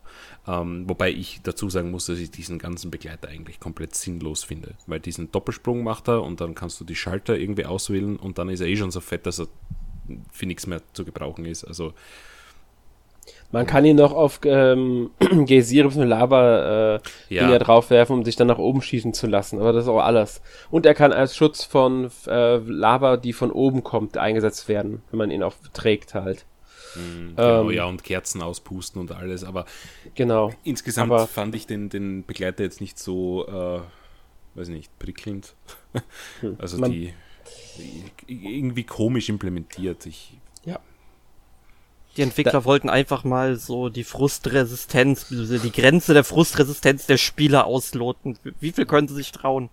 Ähm, wobei ich dazu sagen muss, dass ich diesen ganzen Begleiter eigentlich komplett sinnlos finde, weil diesen Doppelsprung macht er und dann kannst du die Schalter irgendwie auswählen und dann ist er eh schon so fett, dass er für nichts mehr zu gebrauchen ist. Also Man kann ihn noch auf ähm, [clears throat] Geysire bzw. Lava äh, Ja. Dinger draufwerfen, um sich dann nach oben schießen zu lassen. Aber das ist auch alles. Und er kann als Schutz von äh, Lava, die von oben kommt, eingesetzt werden, wenn man ihn auch trägt halt. genau, Ähm, ja, und Kerzen auspusten und alles. Aber Genau. insgesamt Aber- fand ich den, den Begleiter jetzt nicht so, äh, weiß nicht, prickelnd. [laughs] also Hm. Man- die, die irgendwie komisch implementiert. Ich, Ja. Die Entwickler wollten einfach mal so die Frustresistenz, die Grenze der Frustresistenz der Spieler ausloten. Wie viel können sie sich trauen?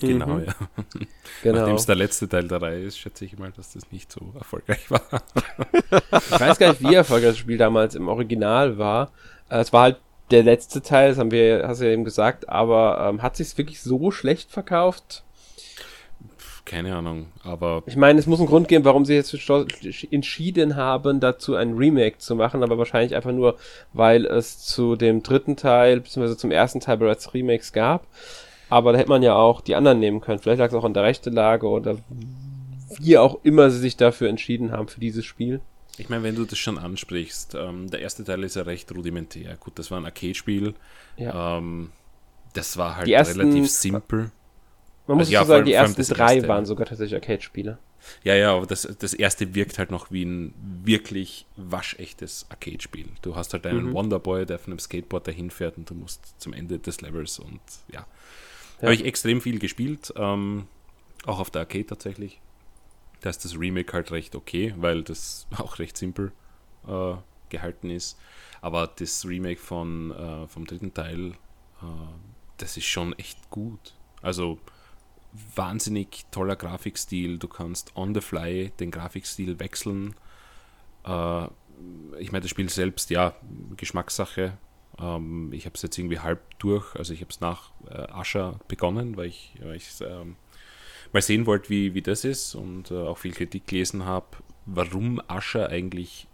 Genau, mhm. ja. [laughs] Genau. Nachdem es der letzte Teil der Reihe ist, schätze ich mal, dass das nicht so erfolgreich war. [laughs] ich weiß gar nicht, wie erfolgreich das Spiel damals im Original war. Äh, es war halt der letzte Teil, das haben wir, hast du ja eben gesagt, aber ähm, hat sich wirklich so schlecht verkauft? Keine Ahnung, aber. Ich meine, es muss einen Grund geben, warum sie jetzt entschieden haben, dazu ein Remake zu machen, aber wahrscheinlich einfach nur, weil es zu dem dritten Teil, beziehungsweise zum ersten Teil bereits Remakes gab. Aber da hätte man ja auch die anderen nehmen können. Vielleicht lag es auch an der rechten Lage oder wie auch immer sie sich dafür entschieden haben für dieses Spiel. Ich meine, wenn du das schon ansprichst, ähm, der erste Teil ist ja recht rudimentär. Gut, das war ein Arcade-Spiel. Ja. Ähm, das war halt ersten, relativ simpel. Man muss also, ja, sagen, die ersten drei erste, waren sogar tatsächlich Arcade-Spiele. Ja, ja, aber das, das erste wirkt halt noch wie ein wirklich waschechtes Arcade-Spiel. Du hast halt einen mhm. Wonderboy, der von einem Skateboard dahin fährt und du musst zum Ende des Levels und ja. ja. Habe ich extrem viel gespielt, ähm, auch auf der Arcade tatsächlich da ist das Remake halt recht okay, weil das [laughs] auch recht simpel äh, gehalten ist. Aber das Remake von, äh, vom dritten Teil, äh, das ist schon echt gut. Also wahnsinnig toller Grafikstil. Du kannst on the fly den Grafikstil wechseln. Äh, ich meine, das Spiel selbst, ja, Geschmackssache. Ähm, ich habe es jetzt irgendwie halb durch. Also ich habe es nach äh, Ascher begonnen, weil ich es ähm, mal sehen wollte, wie, wie das ist und äh, auch viel Kritik gelesen habe, warum Ascher eigentlich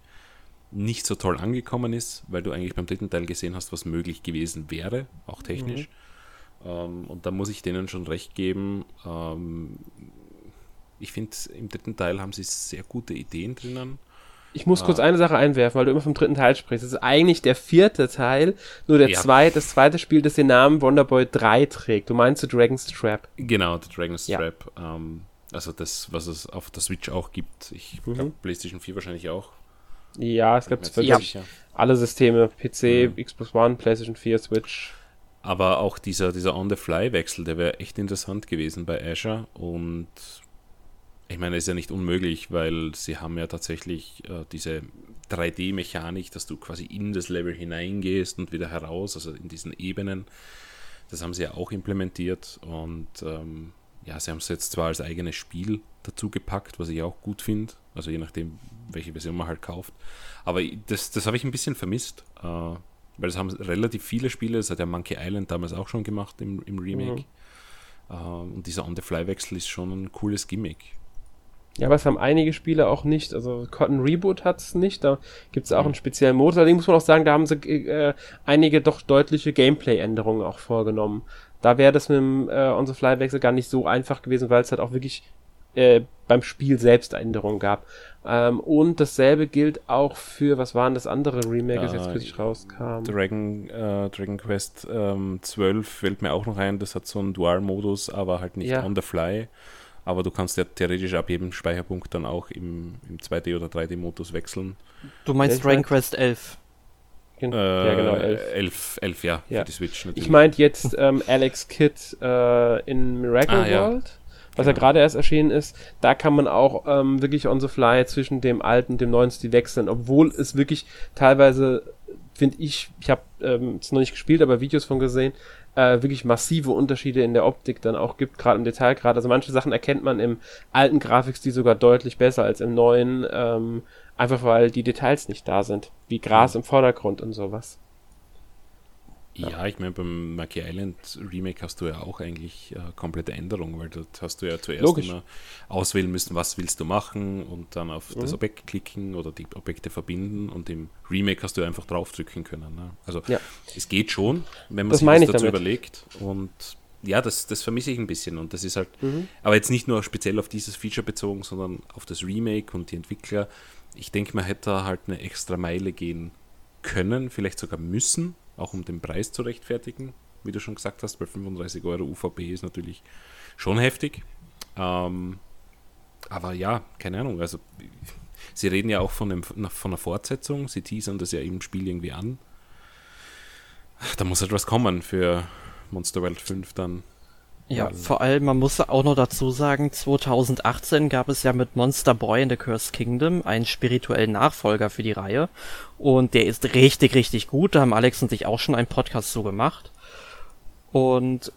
nicht so toll angekommen ist, weil du eigentlich beim dritten Teil gesehen hast, was möglich gewesen wäre, auch technisch. Mhm. Ähm, und da muss ich denen schon recht geben. Ähm, ich finde, im dritten Teil haben sie sehr gute Ideen drinnen. Ich muss ah. kurz eine Sache einwerfen, weil du immer vom dritten Teil sprichst. Das ist eigentlich der vierte Teil, nur der ja. zweite, das zweite Spiel, das den Namen Wonderboy 3 trägt. Du meinst The Dragon's Trap? Genau, The Dragon's ja. Trap. Ähm, also das, was es auf der Switch auch gibt. Ich mhm. glaube, PlayStation 4 wahrscheinlich auch. Ja, es gibt wirklich ja. alle Systeme. PC, mhm. Xbox One, PlayStation 4, Switch. Aber auch dieser, dieser On-the-Fly-Wechsel, der wäre echt interessant gewesen bei Azure und ich meine, ist ja nicht unmöglich, weil sie haben ja tatsächlich äh, diese 3D-Mechanik, dass du quasi in das Level hineingehst und wieder heraus, also in diesen Ebenen. Das haben sie ja auch implementiert und ähm, ja, sie haben es jetzt zwar als eigenes Spiel dazu gepackt, was ich auch gut finde, also je nachdem, welche Version man halt kauft. Aber das, das habe ich ein bisschen vermisst, äh, weil das haben relativ viele Spiele, das hat ja Monkey Island damals auch schon gemacht im, im Remake. Mhm. Äh, und dieser On-the-Fly-Wechsel ist schon ein cooles Gimmick. Ja, aber es haben einige Spiele auch nicht. Also Cotton Reboot hat es nicht. Da gibt es auch mhm. einen speziellen Modus. Allerdings muss man auch sagen, da haben sie äh, einige doch deutliche Gameplay-Änderungen auch vorgenommen. Da wäre das mit dem äh, On the Fly-Wechsel gar nicht so einfach gewesen, weil es halt auch wirklich äh, beim Spiel selbst Änderungen gab. Ähm, und dasselbe gilt auch für, was waren das andere Remake, das jetzt kürzlich rauskam? Dragon, äh, Dragon Quest ähm, 12 fällt mir auch noch ein. Das hat so einen Dual-Modus, aber halt nicht ja. on the fly aber du kannst ja theoretisch ab jedem Speicherpunkt dann auch im, im 2D- oder 3D-Modus wechseln. Du meinst Dragon Quest 11? Äh, ja, genau, 11. 11, 11 ja, ja, für die Switch natürlich. Ich meinte jetzt ähm, Alex Kidd äh, in Miracle ah, World, ja. Was genau. ja gerade erst erschienen ist. Da kann man auch ähm, wirklich on the fly zwischen dem alten und dem neuen Stil wechseln, obwohl es wirklich teilweise finde ich, ich habe ähm, es noch nicht gespielt, aber Videos von gesehen, äh, wirklich massive Unterschiede in der Optik dann auch gibt, gerade im Detailgrad. Also manche Sachen erkennt man im alten Grafikstil sogar deutlich besser als im neuen, ähm, einfach weil die Details nicht da sind, wie Gras im Vordergrund und sowas. Ja, ich meine, beim Monkey Island Remake hast du ja auch eigentlich äh, komplette Änderungen, weil dort hast du ja zuerst Logisch. immer auswählen müssen, was willst du machen und dann auf mhm. das Objekt klicken oder die Objekte verbinden und im Remake hast du einfach draufdrücken können. Ne? Also ja. es geht schon, wenn man das sich das dazu damit. überlegt und ja, das, das vermisse ich ein bisschen und das ist halt, mhm. aber jetzt nicht nur speziell auf dieses Feature bezogen, sondern auf das Remake und die Entwickler. Ich denke, man hätte halt eine extra Meile gehen können, vielleicht sogar müssen, auch um den Preis zu rechtfertigen, wie du schon gesagt hast, bei 35 Euro UVP ist natürlich schon heftig. Ähm, aber ja, keine Ahnung, also sie reden ja auch von, einem, von einer Fortsetzung, sie teasern das ja im Spiel irgendwie an. Da muss etwas kommen für Monster World 5 dann. Ja, also. vor allem, man muss auch noch dazu sagen, 2018 gab es ja mit Monster Boy in the Cursed Kingdom einen spirituellen Nachfolger für die Reihe. Und der ist richtig, richtig gut. Da haben Alex und ich auch schon einen Podcast so gemacht. Und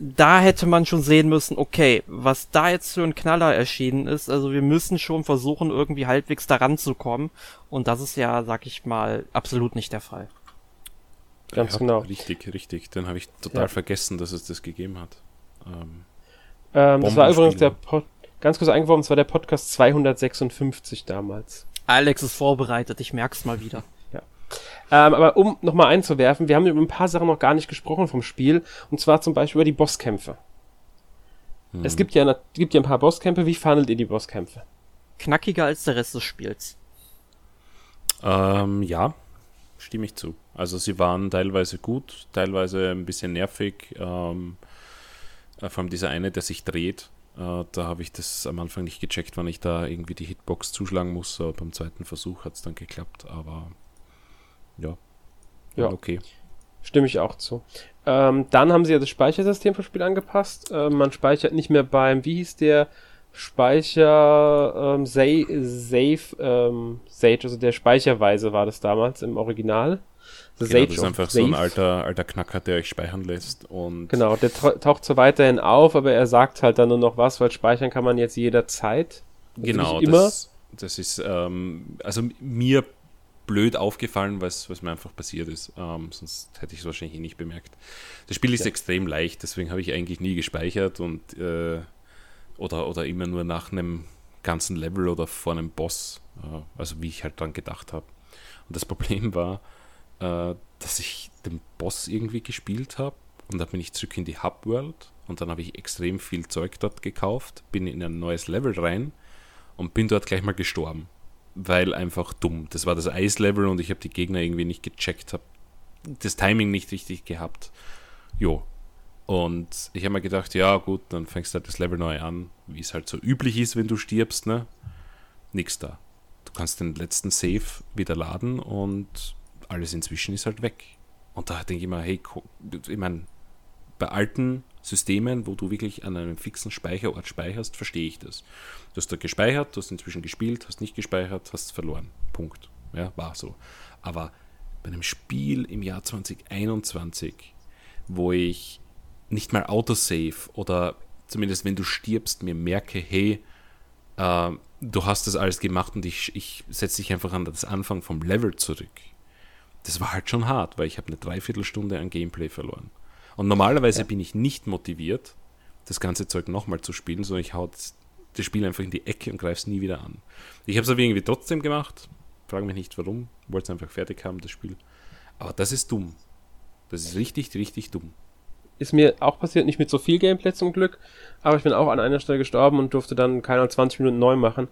da hätte man schon sehen müssen, okay, was da jetzt für ein Knaller erschienen ist, also wir müssen schon versuchen, irgendwie halbwegs daran zu kommen. Und das ist ja, sag ich mal, absolut nicht der Fall. Ganz ja, genau. Richtig, richtig. Dann habe ich total ja. vergessen, dass es das gegeben hat. Ähm, ähm, das war übrigens der Pod ganz kurz eingeworfen, das war der Podcast 256 damals. Alex ist vorbereitet, ich merk's mal wieder. [laughs] Ja. Ähm, aber um nochmal einzuwerfen, wir haben über ein paar Sachen noch gar nicht gesprochen vom Spiel, und zwar zum Beispiel über die Bosskämpfe. Hm. Es gibt ja, gibt ja ein paar Bosskämpfe, wie fandet ihr die Bosskämpfe? Knackiger als der Rest des Spiels. Ähm, ja, stimme ich zu. Also sie waren teilweise gut, teilweise ein bisschen nervig. Ähm, äh, vor allem dieser eine, der sich dreht, äh, da habe ich das am Anfang nicht gecheckt, wann ich da irgendwie die Hitbox zuschlagen muss. Aber beim zweiten Versuch hat es dann geklappt, aber ja, ja. okay. Stimme ich auch zu. Ähm, dann haben sie ja das Speichersystem vom Spiel angepasst. Äh, man speichert nicht mehr beim, wie hieß der Speicher ähm, Save, Save ähm, Sage, also der Speicherweise war das damals im Original. Genau, das ist einfach so ein alter, alter Knacker, der euch speichern lässt. Und genau, der taucht so weiterhin auf, aber er sagt halt dann nur noch was, weil speichern kann man jetzt jederzeit. Also genau, immer. Das, das ist ähm, also mir blöd aufgefallen, was, was mir einfach passiert ist. Ähm, sonst hätte ich es wahrscheinlich eh nicht bemerkt. Das Spiel ist ja. extrem leicht, deswegen habe ich eigentlich nie gespeichert und äh, oder, oder immer nur nach einem ganzen Level oder vor einem Boss, äh, also wie ich halt dran gedacht habe. Und das [laughs] Problem war, äh, dass ich den Boss irgendwie gespielt habe und dann bin ich zurück in die Hub-World und dann habe ich extrem viel Zeug dort gekauft, bin in ein neues Level rein und bin dort gleich mal gestorben. Weil einfach dumm. Das war das Eislevel und ich habe die Gegner irgendwie nicht gecheckt, habe das Timing nicht richtig gehabt. Jo. Und ich habe mir gedacht, ja gut, dann fängst du halt das Level neu an, wie es halt so üblich ist, wenn du stirbst, ne? Nix da. Du kannst den letzten Save wieder laden und alles inzwischen ist halt weg. Und da denke ich mir, hey, ich meine, bei alten Systemen, wo du wirklich an einem fixen Speicherort speicherst, verstehe ich das. Du hast da gespeichert, du hast inzwischen gespielt, hast nicht gespeichert, hast verloren. Punkt. Ja, war so. Aber bei einem Spiel im Jahr 2021, wo ich nicht mal Autosave oder zumindest wenn du stirbst, mir merke, hey, äh, du hast das alles gemacht und ich, ich setze dich einfach an das Anfang vom Level zurück das war halt schon hart, weil ich habe eine Dreiviertelstunde an Gameplay verloren. Und normalerweise ja. bin ich nicht motiviert, das ganze Zeug nochmal zu spielen, sondern ich hau das, Spiel einfach in die Ecke und greife es nie wieder an. Ich habe es aber irgendwie trotzdem gemacht. Frage mich nicht warum. Wollte es einfach fertig haben, das Spiel. Aber das ist dumm. Das ist richtig, richtig dumm. Ist mir auch passiert, nicht mit so viel Gameplay zum Glück, aber ich bin auch an einer Stelle gestorben und durfte dann keine 20 Minuten neu machen.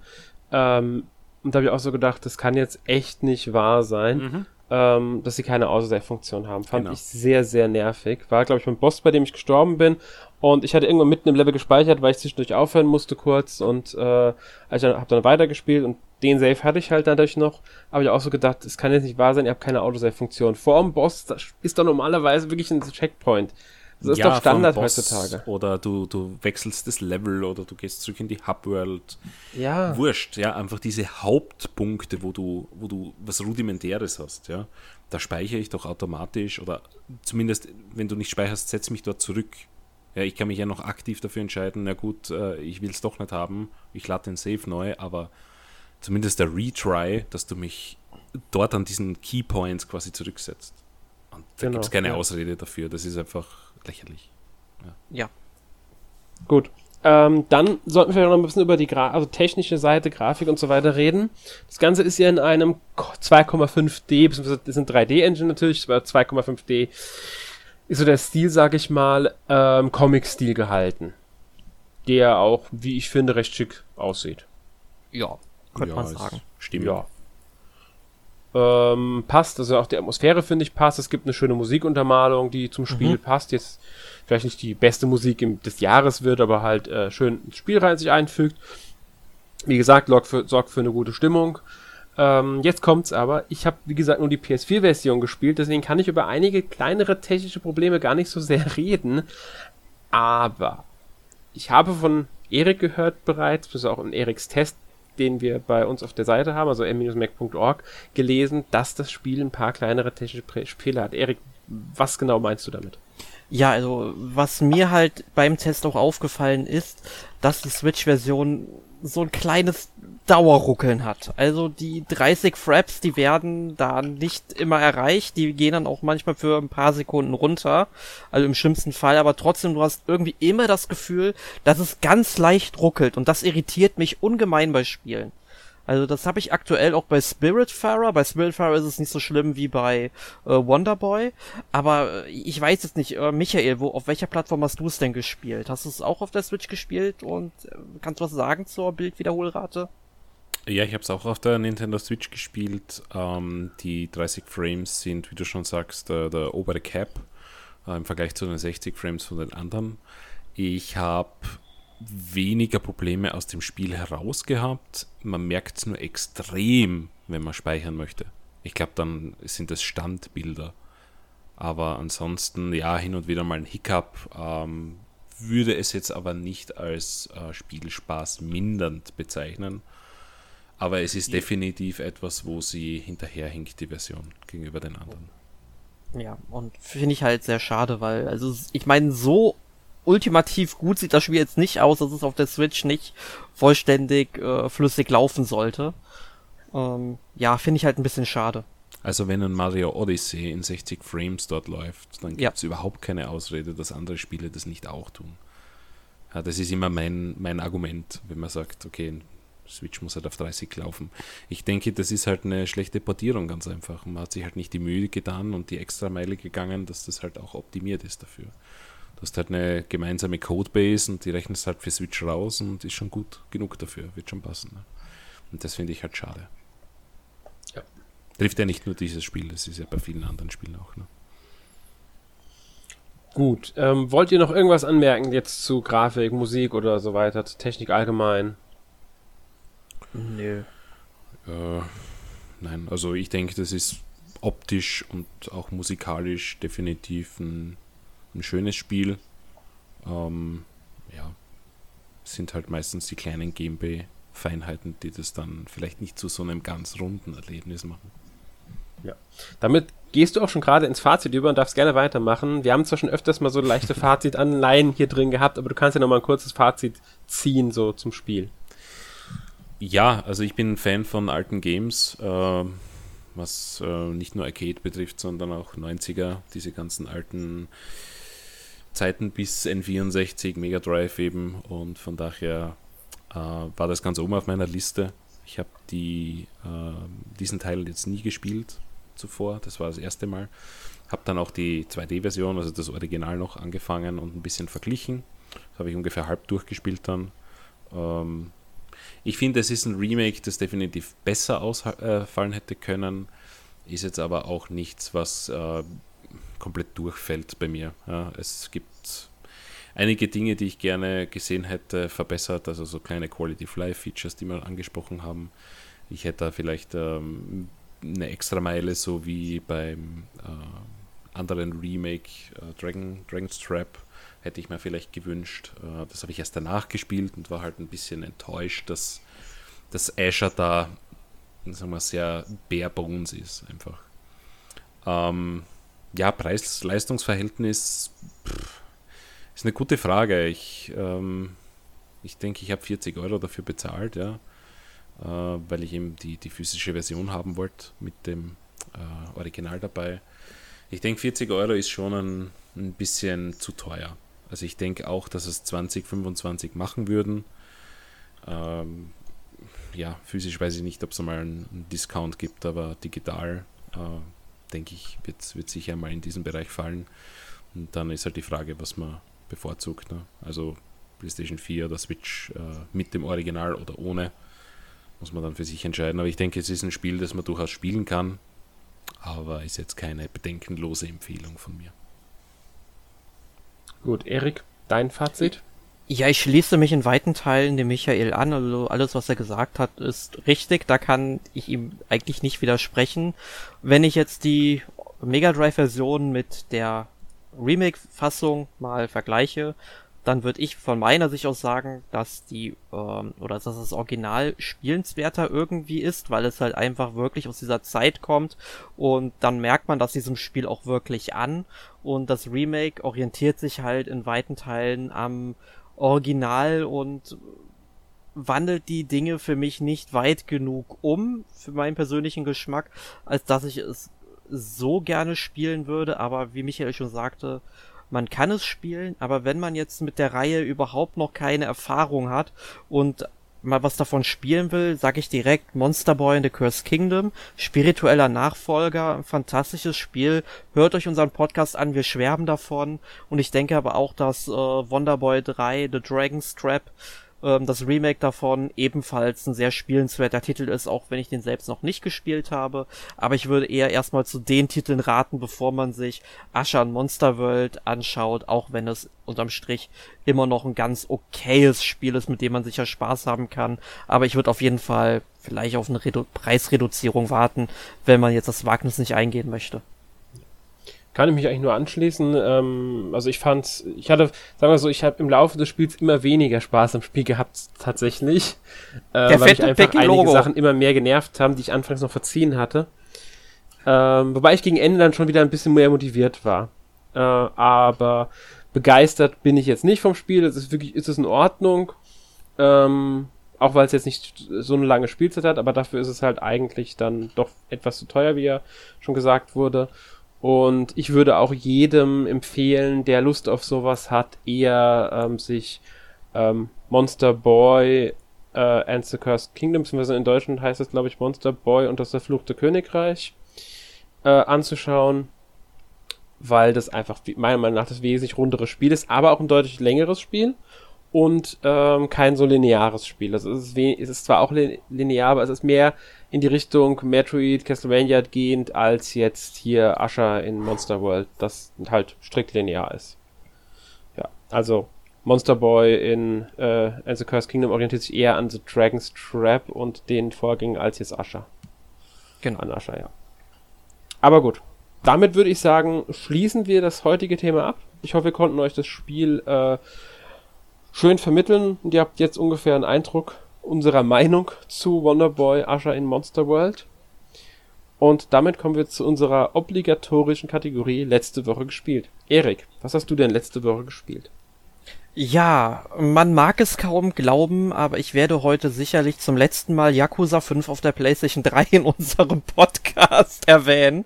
Ähm, und da habe ich auch so gedacht, das kann jetzt echt nicht wahr sein. Mhm ähm, dass sie keine Autosave-Funktion haben. Fand genau. ich sehr, sehr nervig. War, glaube ich, mein Boss, bei dem ich gestorben bin. Und ich hatte irgendwann mitten im Level gespeichert, weil ich zwischendurch aufhören musste kurz. Und äh, ich habe dann weitergespielt und den Save hatte ich halt dadurch noch. Aber ich auch so gedacht, es kann jetzt nicht wahr sein, ihr habt keine Autosave-Funktion. Vor dem Boss ist doch normalerweise wirklich ein Checkpoint. Das ist ja, doch Standard heutzutage. Oder du, du wechselst das Level oder du gehst zurück in die Hub-World. Ja. Wurscht, ja, einfach diese Hauptpunkte, wo du, wo du was Rudimentäres hast, ja. Da speichere ich doch automatisch oder zumindest, wenn du nicht speicherst, setz mich dort zurück. Ja, ich kann mich ja noch aktiv dafür entscheiden, na gut, äh, ich will es doch nicht haben, ich lade den Save neu, aber zumindest der Retry, dass du mich dort an diesen Keypoints quasi zurücksetzt. Und da genau, gibt es keine ja. Ausrede dafür, das ist einfach lächerlich. Ja. ja. Gut. Ähm, dann sollten wir noch ein bisschen über die Gra also technische Seite, Grafik und so weiter reden. Das Ganze ist ja in einem 2,5D, beziehungsweise das ist ein 3D-Engine natürlich, aber 2,5D ist so der Stil, sag ich mal, ähm, Comic-Stil gehalten. Der auch, wie ich finde, recht schick aussieht. Ja, könnte ja, man sagen. Stimmt. Ja. Ähm, passt, also auch die Atmosphäre finde ich passt. Es gibt eine schöne Musikuntermalung, die zum Spiel mhm. passt. Jetzt vielleicht nicht die beste Musik im, des Jahres wird, aber halt äh, schön ins Spiel rein sich einfügt. Wie gesagt, für, sorgt für eine gute Stimmung. Ähm, jetzt kommt's aber. Ich habe, wie gesagt, nur die PS4-Version gespielt, deswegen kann ich über einige kleinere technische Probleme gar nicht so sehr [laughs] reden. Aber ich habe von Erik gehört bereits, bis auch in Eriks Test, den wir bei uns auf der Seite haben, also m-mac.org, gelesen, dass das Spiel ein paar kleinere technische Fehler hat. Erik, was genau meinst du damit? Ja, also was mir halt beim Test auch aufgefallen ist, dass die Switch-Version so ein kleines Dauerruckeln hat. Also die 30 Fraps, die werden da nicht immer erreicht, die gehen dann auch manchmal für ein paar Sekunden runter, also im schlimmsten Fall, aber trotzdem, du hast irgendwie immer das Gefühl, dass es ganz leicht ruckelt und das irritiert mich ungemein bei Spielen. Also das habe ich aktuell auch bei Spiritfarer. Bei Spiritfarer ist es nicht so schlimm wie bei äh, Wonderboy. Aber äh, ich weiß jetzt nicht, äh, Michael, wo, auf welcher Plattform hast du es denn gespielt? Hast du es auch auf der Switch gespielt und äh, kannst du was sagen zur Bildwiederholrate? Ja, ich habe es auch auf der Nintendo Switch gespielt. Ähm, die 30 Frames sind, wie du schon sagst, der, der obere Cap äh, im Vergleich zu den 60 Frames von den anderen. Ich habe weniger Probleme aus dem Spiel heraus gehabt. Man merkt es nur extrem, wenn man speichern möchte. Ich glaube, dann sind es Standbilder. Aber ansonsten, ja, hin und wieder mal ein Hiccup. Ähm, würde es jetzt aber nicht als äh, Spielspaß mindernd bezeichnen. Aber es ist definitiv etwas, wo sie hinterherhinkt, die Version gegenüber den anderen. Ja, und finde ich halt sehr schade, weil, also ich meine, so ultimativ gut sieht das Spiel jetzt nicht aus, dass es auf der Switch nicht vollständig äh, flüssig laufen sollte. Ähm, ja, finde ich halt ein bisschen schade. Also wenn ein Mario Odyssey in 60 Frames dort läuft, dann gibt es ja. überhaupt keine Ausrede, dass andere Spiele das nicht auch tun. Ja, das ist immer mein, mein Argument, wenn man sagt, okay, Switch muss halt auf 30 laufen. Ich denke, das ist halt eine schlechte Portierung ganz einfach. Man hat sich halt nicht die Mühe getan und die extra Meile gegangen, dass das halt auch optimiert ist dafür. Du hast halt eine gemeinsame Codebase und die rechnest halt für Switch raus und ist schon gut genug dafür, wird schon passen. Ne? Und das finde ich halt schade. Ja. Trifft ja nicht nur dieses Spiel, das ist ja bei vielen anderen Spielen auch. Ne? Gut, ähm, wollt ihr noch irgendwas anmerken jetzt zu Grafik, Musik oder so weiter, Technik allgemein? Nö. Äh, nein, also ich denke, das ist optisch und auch musikalisch definitiv ein ein schönes Spiel. Ähm, ja, sind halt meistens die kleinen GMB-Feinheiten, die das dann vielleicht nicht zu so einem ganz runden Erlebnis machen. Ja. Damit gehst du auch schon gerade ins Fazit über und darfst gerne weitermachen. Wir haben zwar schon öfters mal so leichte [laughs] Fazitanleihen hier drin gehabt, aber du kannst ja noch mal ein kurzes Fazit ziehen, so zum Spiel. Ja, also ich bin ein Fan von alten Games, äh, was äh, nicht nur Arcade betrifft, sondern auch 90er, diese ganzen alten Zeiten bis N64, Mega Drive eben und von daher äh, war das ganz oben auf meiner Liste. Ich habe die, äh, diesen Teil jetzt nie gespielt zuvor, das war das erste Mal. Habe dann auch die 2D-Version, also das Original noch angefangen und ein bisschen verglichen. Das habe ich ungefähr halb durchgespielt dann. Ähm, ich finde, es ist ein Remake, das definitiv besser ausfallen hätte können. Ist jetzt aber auch nichts, was äh, komplett durchfällt bei mir. Ja, es gibt einige Dinge, die ich gerne gesehen hätte, verbessert, also so kleine Quality Life Features, die wir angesprochen haben. Ich hätte da vielleicht ähm, eine extra Meile, so wie beim äh, anderen Remake äh, Dragon, Dragon's Trap, hätte ich mir vielleicht gewünscht. Äh, das habe ich erst danach gespielt und war halt ein bisschen enttäuscht, dass, dass Asher da sagen wir, sehr bare bones ist, einfach. Ähm, ja, Preis-Leistungs-Verhältnis ist eine gute Frage. Ich, ähm, ich denke, ich habe 40 Euro dafür bezahlt, ja, äh, weil ich eben die, die physische Version haben wollte mit dem äh, Original dabei. Ich denke, 40 Euro ist schon ein, ein bisschen zu teuer. Also ich denke auch, dass es 20, 25 machen würden. Ähm, ja, physisch weiß ich nicht, ob es mal einen, Discount gibt, aber digital äh, denke ich, wird, wird sicher mal in diesen Bereich fallen. Und dann ist halt die Frage, was man bevorzugt. Ne? Also PlayStation 4 oder Switch äh, mit dem Original oder ohne. Muss man dann für sich entscheiden. Aber ich denke, es ist ein Spiel, das man durchaus spielen kann. Aber ist jetzt keine bedenkenlose Empfehlung von mir. Gut, Erik, dein Fazit? Ja, ich schließe mich in weiten Teilen dem Michael an. Also alles, was er gesagt hat, ist richtig. Da kann ich ihm eigentlich nicht widersprechen. Wenn ich jetzt die Mega Drive Version mit der Remake-Fassung mal vergleiche, dann würde ich von meiner Sicht aus sagen, dass die ähm, oder dass das Original spielenswerter irgendwie ist, weil es halt einfach wirklich aus dieser Zeit kommt und dann merkt man das diesem Spiel auch wirklich an und das Remake orientiert sich halt in weiten Teilen am Original und wandelt die Dinge für mich nicht weit genug um, für meinen persönlichen Geschmack, als dass ich es so gerne spielen würde, aber wie Michael schon sagte, man kann es spielen, aber wenn man jetzt mit der Reihe überhaupt noch keine Erfahrung hat und mal was davon spielen will, sag ich direkt Monster Boy in the Cursed Kingdom, spiritueller Nachfolger, fantastisches Spiel. Hört euch unseren Podcast an, wir schwärmen davon und ich denke aber auch, dass äh, Wonderboy 3 The Dragon's Trap ähm, das Remake davon ebenfalls ein sehr spielenswerter Titel ist, auch wenn ich den selbst noch nicht gespielt habe. Aber ich würde eher erstmal zu den Titeln raten, bevor man sich Ashan Monster World anschaut, auch wenn es unterm Strich immer noch ein ganz okayes Spiel ist, mit dem man sicher Spaß haben kann. Aber ich würde auf jeden Fall vielleicht auf eine Redu Preisreduzierung warten, wenn man jetzt das Wagnis nicht eingehen möchte. Kann ich mich eigentlich nur anschließen. Ähm, also ich fand, ich hatte, sagen wir so, ich habe im Laufe des Spiels immer weniger Spaß am Spiel gehabt, tatsächlich. Äh, Der weil mich einfach einige. Sachen immer mehr genervt haben, die ich anfangs noch verziehen hatte. Ähm, wobei ich gegen Ende dann schon wieder ein bisschen mehr motiviert war. Äh, aber begeistert bin ich jetzt nicht vom Spiel. Es ist wirklich, ist es in Ordnung. Ähm, auch weil es jetzt nicht so eine lange Spielzeit hat, aber dafür ist es halt eigentlich dann doch etwas zu teuer, wie ja schon gesagt wurde. Und ich würde auch jedem empfehlen, der Lust auf sowas hat, eher ähm, sich ähm, Monster Boy äh, and the Cursed Kingdom, beziehungsweise in Deutschland heißt es, glaube ich, Monster Boy und das verfluchte Königreich äh, anzuschauen, weil das einfach meiner Meinung nach das wesentlich rundere Spiel ist, aber auch ein deutlich längeres Spiel und ähm, kein so lineares Spiel. Also es ist, es ist zwar auch linear, aber es ist mehr in die Richtung Metroid, Castlevania gehend, als jetzt hier Asher in Monster World, das halt strikt linear ist. Ja, also Monster Boy in äh, And the Cursed Kingdom orientiert sich eher an The Dragon's Trap und den Vorgängen als jetzt Asher. Genau. An Asher, ja. Aber gut. Damit würde ich sagen, schließen wir das heutige Thema ab. Ich hoffe, wir konnten euch das Spiel äh, schön vermitteln und ihr habt jetzt ungefähr einen Eindruck unserer Meinung zu Wonderboy Asher in Monster World. Und damit kommen wir zu unserer obligatorischen Kategorie letzte Woche gespielt. Erik, was hast du denn letzte Woche gespielt? Ja, man mag es kaum glauben, aber ich werde heute sicherlich zum letzten Mal Yakuza 5 auf der PlayStation 3 in unserem Podcast [laughs] erwähnen.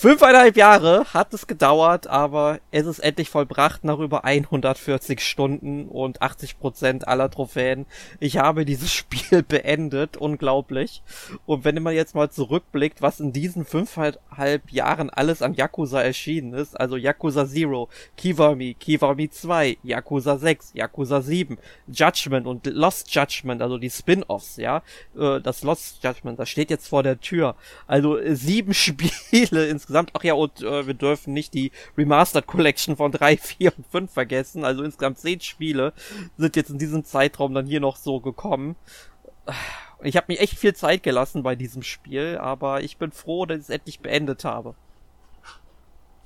Fünfeinhalb Jahre hat es gedauert, aber es ist endlich vollbracht nach über 140 Stunden und 80 Prozent aller Trophäen. Ich habe dieses [laughs] Spiel beendet, unglaublich. Und wenn man jetzt mal zurückblickt, was in diesen fünfeinhalb Jahren alles an Yakuza erschienen ist, also Yakuza Zero, Kiwami, Kiwami 2, Yakuza 6, Yakuza 7, Judgment und Lost Judgment, also die Spin-offs, ja, äh, das Lost Judgment, das steht jetzt vor der Tür. Also sieben [laughs] Spiele ins insgesamt, ach ja, und äh, wir dürfen nicht die Remastered Collection von 3, 4 und 5 vergessen. Also insgesamt 10 Spiele sind jetzt in diesem Zeitraum dann hier noch so gekommen. Ich habe mir echt viel Zeit gelassen bei diesem Spiel, aber ich bin froh, dass ich es endlich beendet habe.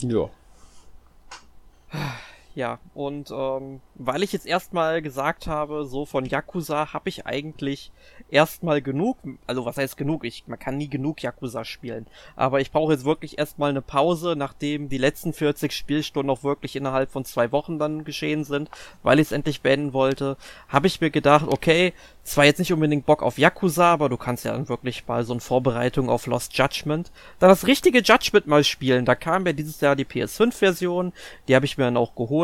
Ja. Ja, und ähm, weil ich jetzt erstmal gesagt habe, so von Yakuza habe ich eigentlich erstmal genug, also was heißt genug? Ich, man kann nie genug Yakuza spielen. Aber ich brauche jetzt wirklich erstmal eine Pause, nachdem die letzten 40 Spielstunden auch wirklich innerhalb von zwei Wochen dann geschehen sind, weil ich es endlich beenden wollte, habe ich mir gedacht, okay, zwar jetzt nicht unbedingt Bock auf Yakuza, aber du kannst ja dann wirklich mal so eine Vorbereitung auf Lost Judgment, dann das richtige Judgment mal spielen. Da kam ja dieses Jahr die PS5-Version, die habe ich mir dann auch geholt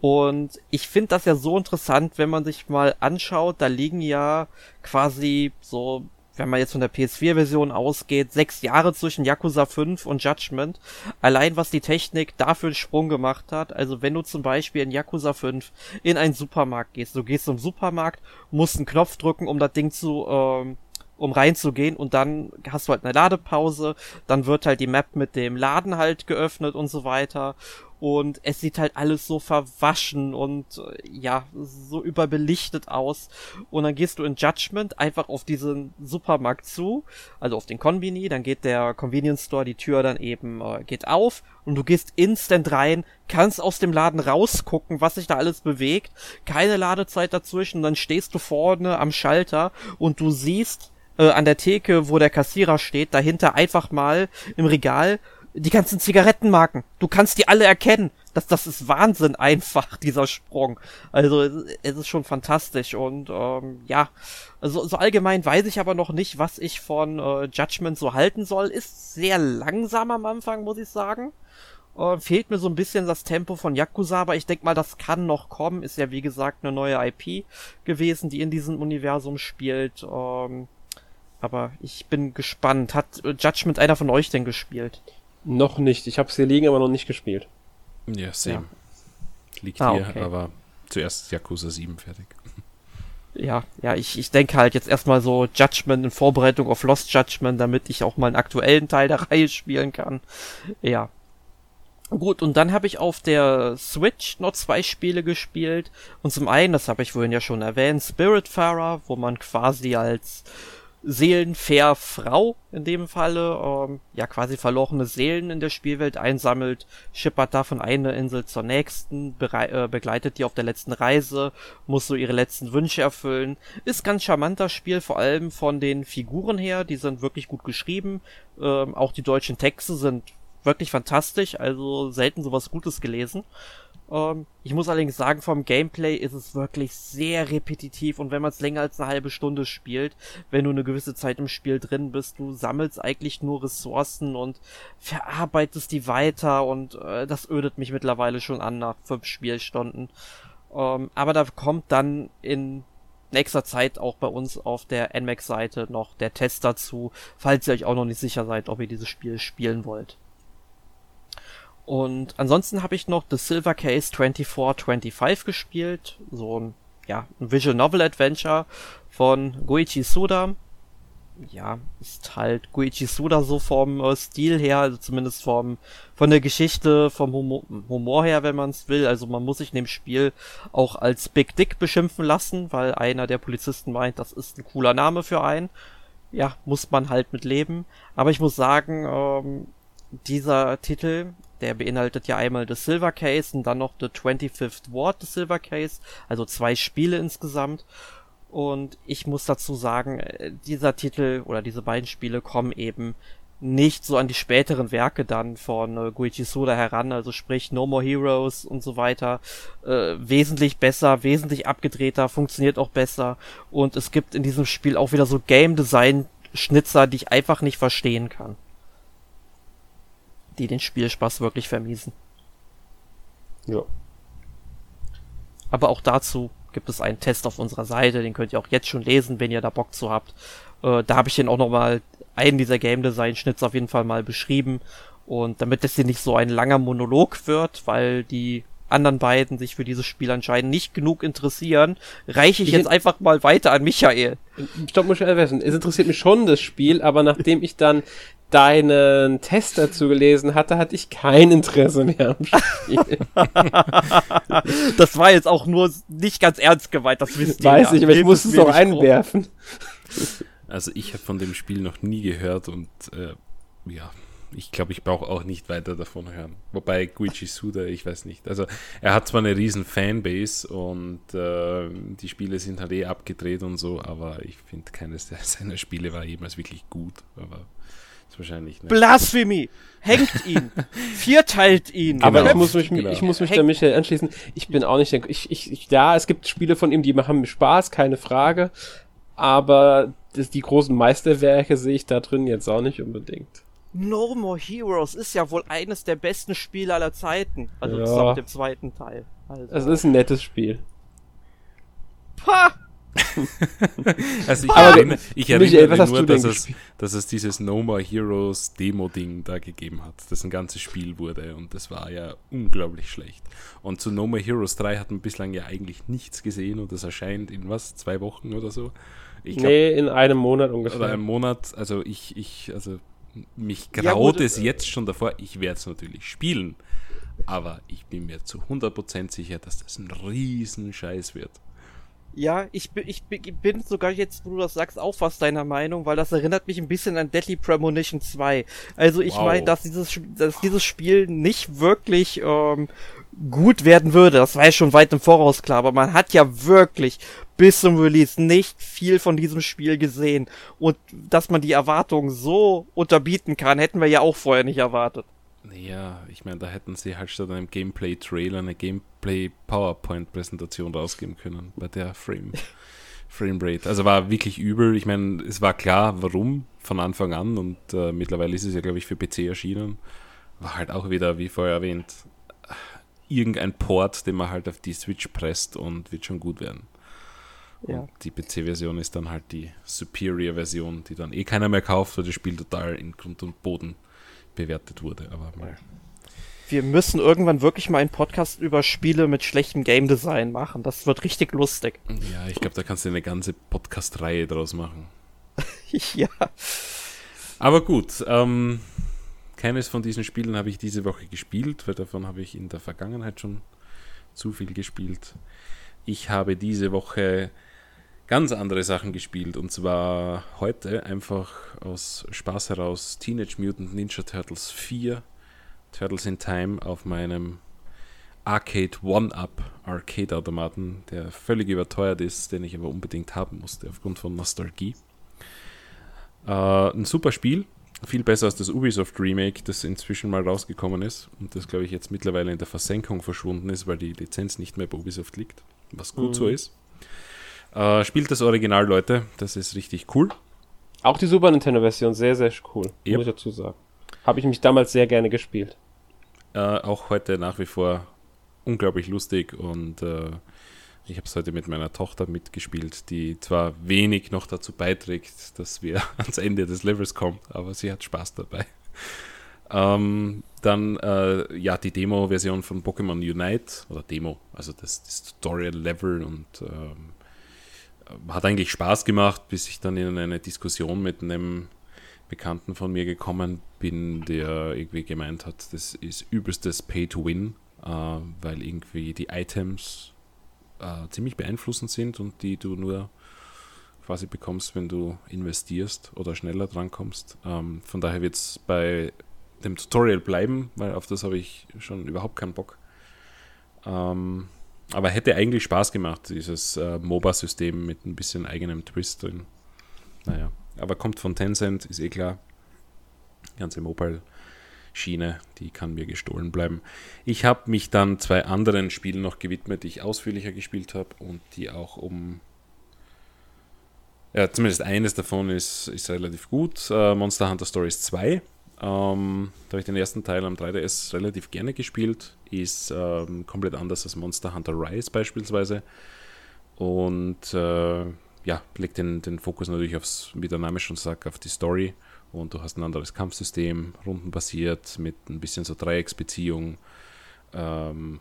und ich finde das ja so interessant, wenn man sich mal anschaut, da liegen ja quasi so wenn man jetzt von der PS4-Version ausgeht, sechs Jahre zwischen Yakuza 5 und Judgment. Allein was die Technik dafür einen Sprung gemacht hat. Also wenn du zum Beispiel in Yakuza 5 in einen Supermarkt gehst, du gehst zum Supermarkt, musst einen Knopf drücken, um das Ding zu, ähm, um reinzugehen und dann hast du halt eine Ladepause, dann wird halt die Map mit dem Laden halt geöffnet und so weiter. Und es sieht halt alles so verwaschen und äh, ja, so überbelichtet aus. Und dann gehst du in Judgment einfach auf diesen Supermarkt zu, also auf den Konbini, dann geht der Convenience Store, die Tür dann eben äh, geht auf und du gehst instant rein, kannst aus dem Laden rausgucken, was sich da alles bewegt, keine Ladezeit dazwischen, dann stehst du vorne am Schalter und du siehst äh, an der Theke, wo der Kassierer steht, dahinter einfach mal im Regal die ganzen Zigarettenmarken. Du kannst die alle erkennen. Das, das ist Wahnsinn einfach, [laughs] dieser Sprung. Also es ist schon fantastisch und ähm, ja, also so allgemein weiß ich aber noch nicht, was ich von äh, Judgment so halten soll. Ist sehr langsam am Anfang, muss ich sagen. Äh, fehlt mir so ein bisschen das Tempo von Yakuza, aber ich denke mal, das kann noch kommen. Ist ja wie gesagt eine neue IP gewesen, die in diesem Universum spielt. Ähm, aber ich bin gespannt. Hat Judgment einer von euch denn gespielt? Noch nicht. Ich habe es hier liegen, aber noch nicht gespielt. Ja, same. Ja. Liegt ah, hier, okay. aber zuerst Yakuza 7 fertig. Ja, ja, ich, ich denke halt jetzt erstmal so Judgment in Vorbereitung auf Lost Judgment, damit ich auch mal einen aktuellen Teil der [laughs] Reihe spielen kann. Ja. Gut, und dann habe ich auf der Switch noch zwei Spiele gespielt. Und zum einen, das habe ich vorhin ja schon erwähnt, Spiritfarer, wo man quasi als seelenfair Frau in dem Falle, ähm, ja quasi verlorene Seelen in der Spielwelt einsammelt, schippert da von einer Insel zur nächsten, äh, begleitet die auf der letzten Reise, muss so ihre letzten Wünsche erfüllen. Ist ganz charmanter Spiel, vor allem von den Figuren her, die sind wirklich gut geschrieben. Ähm, auch die deutschen Texte sind wirklich fantastisch, also selten sowas Gutes gelesen. Ähm, ich muss allerdings sagen, vom Gameplay ist es wirklich sehr repetitiv und wenn man es länger als eine halbe Stunde spielt, wenn du eine gewisse Zeit im Spiel drin bist, du sammelst eigentlich nur Ressourcen und verarbeitest die weiter und äh, das ödet mich mittlerweile schon an nach fünf Spielstunden. Ähm, aber da kommt dann in nächster Zeit auch bei uns auf der NMAX-Seite noch der Test dazu, falls ihr euch auch noch nicht sicher seid, ob ihr dieses Spiel spielen wollt. Und ansonsten habe ich noch The Silver Case 2425 gespielt, so ein ja, ein Visual Novel Adventure von Goichi Suda. Ja, ist halt Goichi Suda so vom äh, Stil her, also zumindest vom von der Geschichte, vom Humor, Humor her, wenn man es will. Also man muss sich in dem Spiel auch als Big Dick beschimpfen lassen, weil einer der Polizisten meint, das ist ein cooler Name für einen. Ja, muss man halt mit leben. Aber ich muss sagen, ähm, dieser Titel der beinhaltet ja einmal das Silver Case und dann noch The 25th Ward des Silver Case, also zwei Spiele insgesamt. Und ich muss dazu sagen, äh, dieser Titel oder diese beiden Spiele kommen eben nicht so an die späteren Werke dann von äh, Guichi Suda heran, also sprich No More Heroes und so weiter, äh, wesentlich besser, wesentlich abgedrehter, funktioniert auch besser. Und es gibt in diesem Spiel auch wieder so Game Design Schnitzer, die ich einfach nicht verstehen kann die den Spielspaß wirklich vermiesen. Ja. Aber auch dazu gibt es einen Test auf unserer Seite, den könnt ihr auch jetzt schon lesen, wenn ihr da Bock zu habt. Äh, da habe ich den auch nochmal, einen dieser Game Design Schnitz auf jeden Fall mal beschrieben. Und damit es hier nicht so ein langer Monolog wird, weil die anderen beiden sich für dieses Spiel anscheinend nicht genug interessieren, reiche ich, ich jetzt einfach mal weiter an Michael. Stopp, muss ich erwähnen. Es interessiert mich schon das Spiel, aber nachdem ich dann deinen Test dazu gelesen hatte, hatte ich kein Interesse mehr am Spiel. [laughs] das war jetzt auch nur nicht ganz ernst gemeint, das wisst ihr. Weiß ja. ich, aber ich muss es doch einwerfen. Also ich habe von dem Spiel noch nie gehört und äh, ja, ich glaube, ich brauche auch nicht weiter davon hören. Wobei Guichi Suda, ich weiß nicht. Also er hat zwar eine riesen Fanbase und äh, die Spiele sind halt eh abgedreht und so, aber ich finde keines [laughs] seiner Spiele war jemals wirklich gut. Aber wahrscheinlich nicht. Blasphemie! Hängt ihn! [laughs] Vierteilt ihn! Aber genau. ich muss mich, genau. ich muss mich da Michael anschließen. Ich bin auch nicht, ich, ich, ich, ja, es gibt Spiele von ihm, die machen Spaß, keine Frage. Aber das, die großen Meisterwerke sehe ich da drin jetzt auch nicht unbedingt. No More Heroes ist ja wohl eines der besten Spiele aller Zeiten. Also ja. zusammen mit dem zweiten Teil. Also. Es ist ein nettes Spiel. Pah! [laughs] also ich Aber erinnere, ich erinnere Michael, nur, dass es, dass es dieses No More Heroes Demo-Ding da gegeben hat, das ein ganzes Spiel wurde und das war ja unglaublich schlecht. Und zu No More Heroes 3 hat man bislang ja eigentlich nichts gesehen und das erscheint in was, zwei Wochen oder so? Ich glaub, nee, in einem Monat ungefähr. Oder einem Monat, also ich, ich, also mich graut ja, es jetzt schon davor, ich werde es natürlich spielen, aber ich bin mir zu 100% sicher, dass das ein Riesenscheiß wird. Ja, ich bin, ich bin sogar jetzt, wo du das sagst, auch fast deiner Meinung, weil das erinnert mich ein bisschen an Deadly Premonition 2. Also ich wow. meine, dass dieses, dass dieses Spiel nicht wirklich ähm, gut werden würde, das war ja schon weit im Voraus klar, aber man hat ja wirklich bis zum Release nicht viel von diesem Spiel gesehen. Und dass man die Erwartungen so unterbieten kann, hätten wir ja auch vorher nicht erwartet. Ja, ich meine, da hätten sie halt statt einem Gameplay-Trailer eine Gameplay-PowerPoint-Präsentation rausgeben können bei der Frame. [laughs] Framerate. Also war wirklich übel. Ich meine, es war klar, warum von Anfang an und äh, mittlerweile ist es ja, glaube ich, für PC erschienen. War halt auch wieder, wie vorher erwähnt, irgendein Port, den man halt auf die Switch presst und wird schon gut werden. Ja. Und die PC-Version ist dann halt die Superior-Version, die dann eh keiner mehr kauft, weil das Spiel total in Grund und Boden bewertet wurde. Aber mal. Wir müssen irgendwann wirklich mal einen Podcast über Spiele mit schlechtem Game Design machen. Das wird richtig lustig. Ja, ich glaube, da kannst du eine ganze Podcast-Reihe draus machen. [laughs] ja. Aber gut, ähm, keines von diesen Spielen habe ich diese Woche gespielt, weil davon habe ich in der Vergangenheit schon zu viel gespielt. Ich habe diese Woche ganz andere Sachen gespielt und zwar heute einfach aus Spaß heraus Teenage Mutant Ninja Turtles 4 Turtles in Time auf meinem Arcade One-Up Arcade Automaten, der völlig überteuert ist, den ich aber unbedingt haben musste aufgrund von Nostalgie. Äh, ein super Spiel, viel besser als das Ubisoft Remake, das inzwischen mal rausgekommen ist und das glaube ich jetzt mittlerweile in der Versenkung verschwunden ist, weil die Lizenz nicht mehr bei Ubisoft liegt, was gut mhm. so ist. Äh, spielt das Original, Leute. Das ist richtig cool. Auch die Super Nintendo-Version, sehr, sehr cool. Yep. Muss ich dazu sagen. Habe ich mich damals sehr gerne gespielt. Äh, auch heute nach wie vor unglaublich lustig und äh, ich habe es heute mit meiner Tochter mitgespielt, die zwar wenig noch dazu beiträgt, dass wir [laughs] ans Ende des Levels kommen, aber sie hat Spaß dabei. Ähm, dann äh, ja die Demo-Version von Pokémon Unite oder Demo, also das, das Tutorial-Level und ähm, hat eigentlich Spaß gemacht, bis ich dann in eine Diskussion mit einem Bekannten von mir gekommen bin, der irgendwie gemeint hat, das ist übelstes Pay to Win, äh, weil irgendwie die Items äh, ziemlich beeinflussend sind und die du nur quasi bekommst, wenn du investierst oder schneller drankommst. Ähm, von daher wird es bei dem Tutorial bleiben, weil auf das habe ich schon überhaupt keinen Bock. Ähm, aber hätte eigentlich Spaß gemacht, dieses äh, MOBA-System mit ein bisschen eigenem Twist drin. Naja, aber kommt von Tencent, ist eh klar. Ganze Mobile-Schiene, die kann mir gestohlen bleiben. Ich habe mich dann zwei anderen Spielen noch gewidmet, die ich ausführlicher gespielt habe und die auch um. Ja, zumindest eines davon ist, ist relativ gut. Äh, Monster Hunter Stories 2 ähm, da habe ich den ersten Teil am 3DS relativ gerne gespielt. Ist ähm, komplett anders als Monster Hunter Rise beispielsweise. Und äh, ja, legt den, den Fokus natürlich aufs, wie der Name schon sagt, auf die Story. Und du hast ein anderes Kampfsystem, rundenbasiert, mit ein bisschen so Dreiecksbeziehung. Ähm,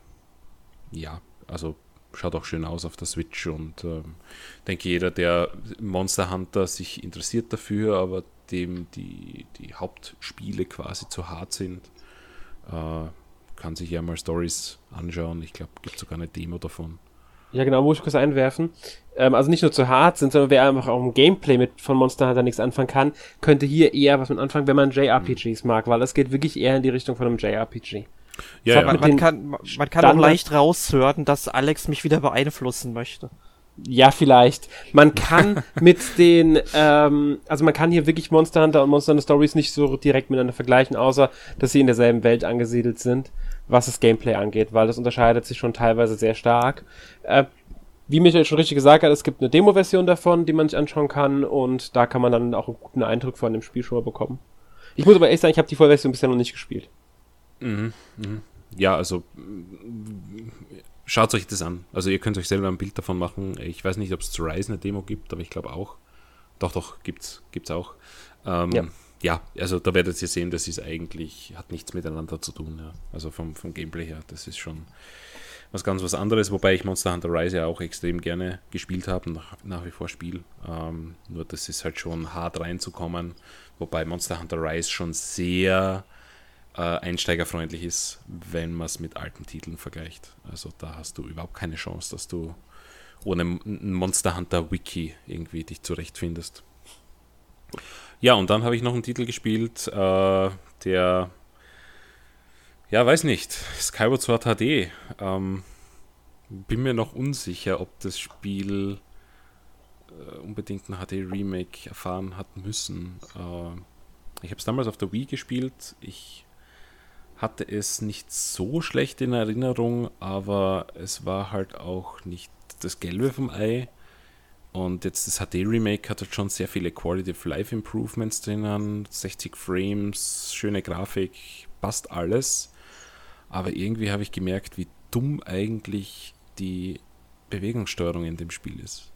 ja, also schaut auch schön aus auf der Switch und ähm, denke jeder, der Monster Hunter sich interessiert dafür, aber dem die, die Hauptspiele quasi zu hart sind, äh, kann sich ja mal Stories anschauen. Ich glaube, gibt sogar eine Demo davon. Ja, genau, muss ich kurz einwerfen. Ähm, also nicht nur zu hart sind, sondern wer einfach auch im Gameplay mit von Monster Hunter nichts anfangen kann, könnte hier eher was mit anfangen, wenn man JRPGs mhm. mag, weil es geht wirklich eher in die Richtung von einem JRPG. Ja, ja. Man, man, kann, man kann auch leicht raushören, dass Alex mich wieder beeinflussen möchte. Ja, vielleicht. Man kann [laughs] mit den, ähm, also man kann hier wirklich Monster Hunter und Monster Hunter Stories nicht so direkt miteinander vergleichen, außer dass sie in derselben Welt angesiedelt sind, was das Gameplay angeht, weil das unterscheidet sich schon teilweise sehr stark. Äh, wie Michael schon richtig gesagt hat, es gibt eine Demo-Version davon, die man sich anschauen kann und da kann man dann auch einen guten Eindruck von dem Spiel schon mal bekommen. Ich muss aber echt sagen, ich habe die Vollversion bisher noch nicht gespielt. Mhm, mh. Ja, also schaut euch das an. Also ihr könnt euch selber ein Bild davon machen. Ich weiß nicht, ob es zu Rise eine Demo gibt, aber ich glaube auch. Doch, doch, gibt's, gibt's auch. Ähm, ja. ja. also da werdet ihr sehen, das ist eigentlich, hat nichts miteinander zu tun. Ja. Also vom, vom Gameplay her, das ist schon was ganz was anderes, wobei ich Monster Hunter Rise ja auch extrem gerne gespielt habe und nach, nach wie vor spiele. Ähm, nur das ist halt schon hart reinzukommen, wobei Monster Hunter Rise schon sehr äh, einsteigerfreundlich ist, wenn man es mit alten Titeln vergleicht. Also da hast du überhaupt keine Chance, dass du ohne Monster Hunter Wiki irgendwie dich zurechtfindest. Ja, und dann habe ich noch einen Titel gespielt, äh, der, ja, weiß nicht, Skyward Sword HD. Ähm, bin mir noch unsicher, ob das Spiel äh, unbedingt ein HD-Remake erfahren hat müssen. Äh, ich habe es damals auf der Wii gespielt. Ich hatte es nicht so schlecht in Erinnerung, aber es war halt auch nicht das Gelbe vom Ei. Und jetzt das HD-Remake hat halt schon sehr viele Quality of Life Improvements drinnen, 60 Frames, schöne Grafik, passt alles. Aber irgendwie habe ich gemerkt, wie dumm eigentlich die Bewegungssteuerung in dem Spiel ist.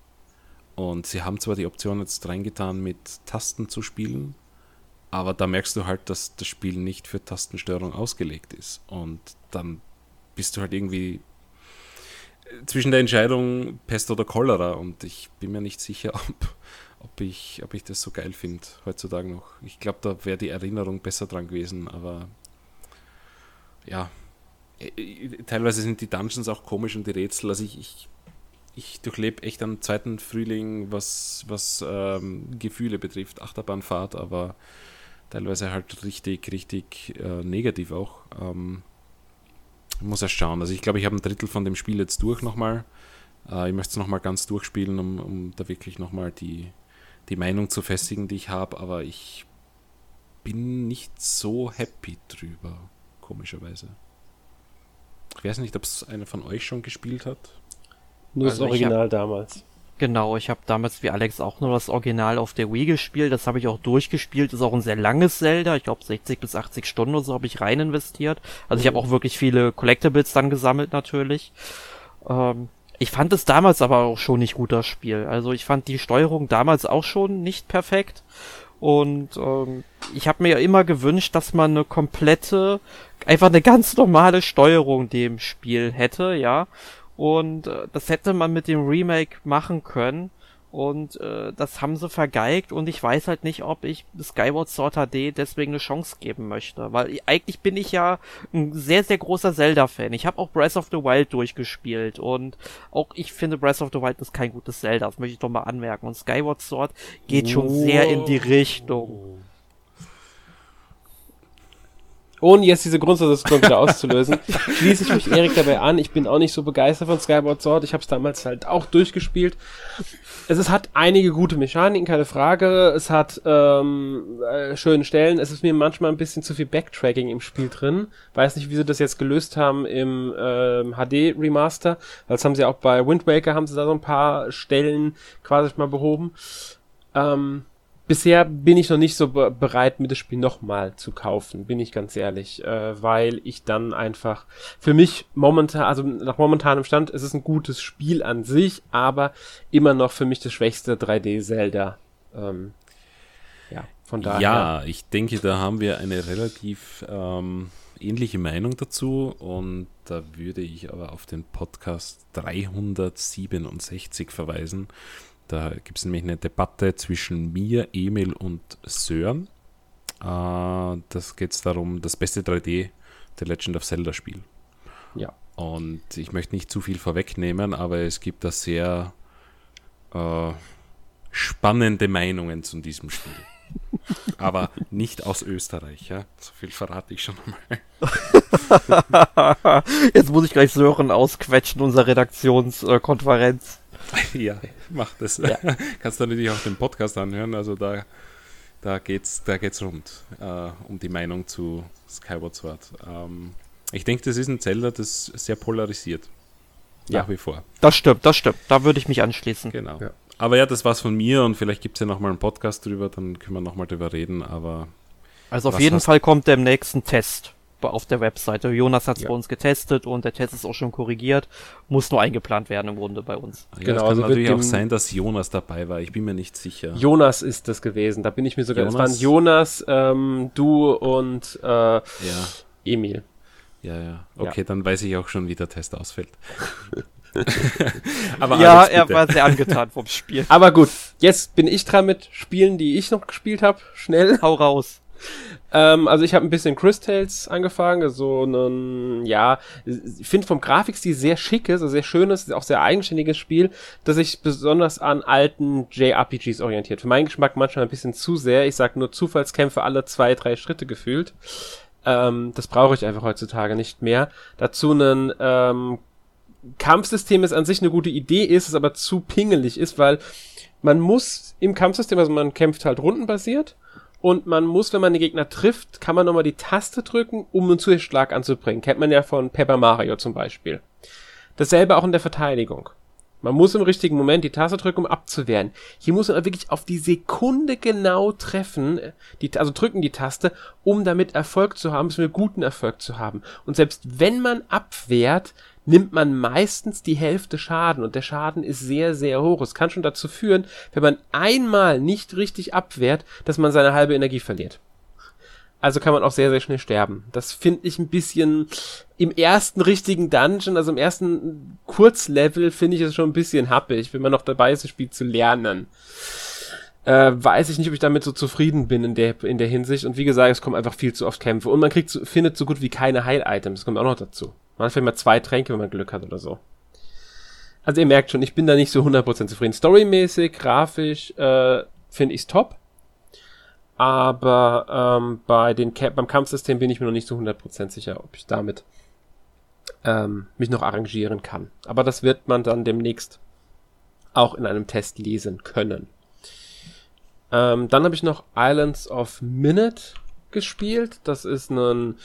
Und sie haben zwar die Option jetzt reingetan, mit Tasten zu spielen, aber da merkst du halt, dass das Spiel nicht für Tastensteuerung ausgelegt ist. Und dann bist du halt irgendwie zwischen der Entscheidung Pest oder Cholera und ich bin mir nicht sicher, [laughs] ob, ob, ich, ob ich das so geil finde heutzutage noch. Ich glaube, da wäre die Erinnerung besser dran gewesen, aber ja, äh, äh, teilweise sind die Dungeons auch komisch und die Rätsel. Also ich, ich, ich durchlebe echt am zweiten Frühling, was, was ähm, Gefühle betrifft, Achterbahnfahrt, aber teilweise halt richtig, richtig äh, negativ auch. Ähm, ich muss erst schauen. Also ich glaube, ich habe ein Drittel von dem Spiel jetzt durch nochmal. Äh, ich möchte es nochmal ganz durchspielen, um, um da wirklich nochmal die, die Meinung zu festigen, die ich habe. Aber ich bin nicht so happy drüber, komischerweise. Ich weiß nicht, ob es einer von euch schon gespielt hat. Nur also das Original hab, damals. Genau, ich habe damals wie Alex auch nur das Original auf der Wii gespielt. Das habe ich auch durchgespielt. Ist auch ein sehr langes Zelda. Ich glaube 60 bis 80 Stunden oder so habe ich rein investiert. Also ich habe auch wirklich viele Collectibles dann gesammelt natürlich. Ähm, ich fand es damals aber auch schon nicht gut, das Spiel. Also ich fand die Steuerung damals auch schon nicht perfekt. Und ähm, ich habe mir ja immer gewünscht, dass man eine komplette, einfach eine ganz normale Steuerung dem Spiel hätte, ja. Und äh, das hätte man mit dem Remake machen können. Und äh, das haben sie vergeigt und ich weiß halt nicht, ob ich Skyward Sword HD deswegen eine Chance geben möchte. Weil eigentlich bin ich ja ein sehr, sehr großer Zelda-Fan. Ich habe auch Breath of the Wild durchgespielt und auch ich finde Breath of the Wild ist kein gutes Zelda. Das möchte ich doch mal anmerken. Und Skyward Sword geht schon oh. sehr in die Richtung. Ohne jetzt diese Grundsatzdiskussion wieder [laughs] auszulösen, schließe ich mich [laughs] Erik dabei an. Ich bin auch nicht so begeistert von Skyward Sword. Ich habe es damals halt auch durchgespielt. Es, es hat einige gute Mechaniken, keine Frage. Es hat ähm, äh, schöne Stellen. Es ist mir manchmal ein bisschen zu viel Backtracking im Spiel drin. Weiß nicht, wie sie das jetzt gelöst haben im ähm, HD Remaster. Das haben sie auch bei Wind Waker haben sie da so ein paar Stellen quasi mal behoben. Ähm, bisher bin ich noch nicht so be bereit, mir das Spiel nochmal zu kaufen, bin ich ganz ehrlich, äh, weil ich dann einfach für mich momentan, also nach momentanem Stand, ist es ein gutes Spiel an sich, aber immer noch für mich das schwächste 3D-Zelda. Ähm, ja, von daher. Ja, ich denke, da haben wir eine relativ ähm, ähnliche Meinung dazu und da würde ich aber auf den Podcast 367 verweisen da gibt es nämlich eine Debatte zwischen mir, Emil und Sören. Äh, das geht darum, das beste 3D The Legend of Zelda Spiel. Ja. Und ich möchte nicht zu viel vorwegnehmen, aber es gibt da sehr äh, spannende Meinungen zu diesem Spiel. [laughs] aber nicht aus Österreich, ja. So viel verrate ich schon mal. [laughs] Jetzt muss ich gleich Sören ausquetschen, unsere Redaktionskonferenz. [laughs] ja, mach das. Ja. [laughs] Kannst du natürlich auch den Podcast anhören. Also da, da geht's, da geht's rund äh, um die Meinung zu Skyward Sword. Ähm, ich denke, das ist ein Zelda, das sehr polarisiert. Ja. Nach wie vor. Das stimmt, das stimmt. Da würde ich mich anschließen. Genau. Ja. Aber ja, das war's von mir und vielleicht gibt es ja nochmal einen Podcast drüber, dann können wir nochmal drüber reden, aber. Also auf jeden Fall kommt der nächste Test auf der Webseite. Jonas hat es ja. bei uns getestet und der Test ist auch schon korrigiert. Muss nur eingeplant werden im Grunde bei uns. Ja, genau, es kann also natürlich auch sein, dass Jonas dabei war. Ich bin mir nicht sicher. Jonas ist das gewesen. Da bin ich mir sogar. Jonas? Es waren Jonas, ähm, du und äh, ja. Emil. Ja, ja. Okay, ja. dann weiß ich auch schon, wie der Test ausfällt. [laughs] Aber ja, Alex, er war sehr angetan vom [laughs] Spiel. Aber gut, jetzt bin ich dran mit Spielen, die ich noch gespielt habe. Schnell. Hau raus. Ähm, also ich habe ein bisschen Crystals angefangen, so einen, ja, ich finde vom Grafikstil sehr schickes, also sehr schönes, auch sehr eigenständiges Spiel, das sich besonders an alten JRPGs orientiert. Für meinen Geschmack manchmal ein bisschen zu sehr. Ich sag nur Zufallskämpfe alle zwei, drei Schritte gefühlt. Ähm, das brauche ich einfach heutzutage nicht mehr. Dazu ein ähm, Kampfsystem ist an sich eine gute Idee ist, es aber zu pingelig ist, weil man muss im Kampfsystem, also man kämpft halt rundenbasiert und man muss, wenn man den Gegner trifft, kann man nochmal die Taste drücken, um einen Zuschlag anzubringen. Kennt man ja von Paper Mario zum Beispiel. Dasselbe auch in der Verteidigung. Man muss im richtigen Moment die Taste drücken, um abzuwehren. Hier muss man wirklich auf die Sekunde genau treffen, die, also drücken die Taste, um damit Erfolg zu haben, um guten Erfolg zu haben. Und selbst wenn man abwehrt, nimmt man meistens die Hälfte Schaden und der Schaden ist sehr, sehr hoch. Es kann schon dazu führen, wenn man einmal nicht richtig abwehrt, dass man seine halbe Energie verliert. Also kann man auch sehr, sehr schnell sterben. Das finde ich ein bisschen im ersten richtigen Dungeon, also im ersten Kurzlevel, finde ich es schon ein bisschen happig, wenn man noch dabei ist, das Spiel zu lernen. Äh, weiß ich nicht, ob ich damit so zufrieden bin in der, in der Hinsicht. Und wie gesagt, es kommen einfach viel zu oft Kämpfe. Und man kriegt, findet so gut wie keine Heil-Items. Das kommt auch noch dazu. Man hat mal zwei Tränke, wenn man Glück hat oder so. Also ihr merkt schon, ich bin da nicht so 100% zufrieden. Storymäßig, grafisch, äh, finde ich's top. Aber ähm, bei den beim Kampfsystem bin ich mir noch nicht so 100% sicher, ob ich damit ähm, mich noch arrangieren kann. Aber das wird man dann demnächst auch in einem Test lesen können. Ähm, dann habe ich noch Islands of Minute gespielt. Das ist ein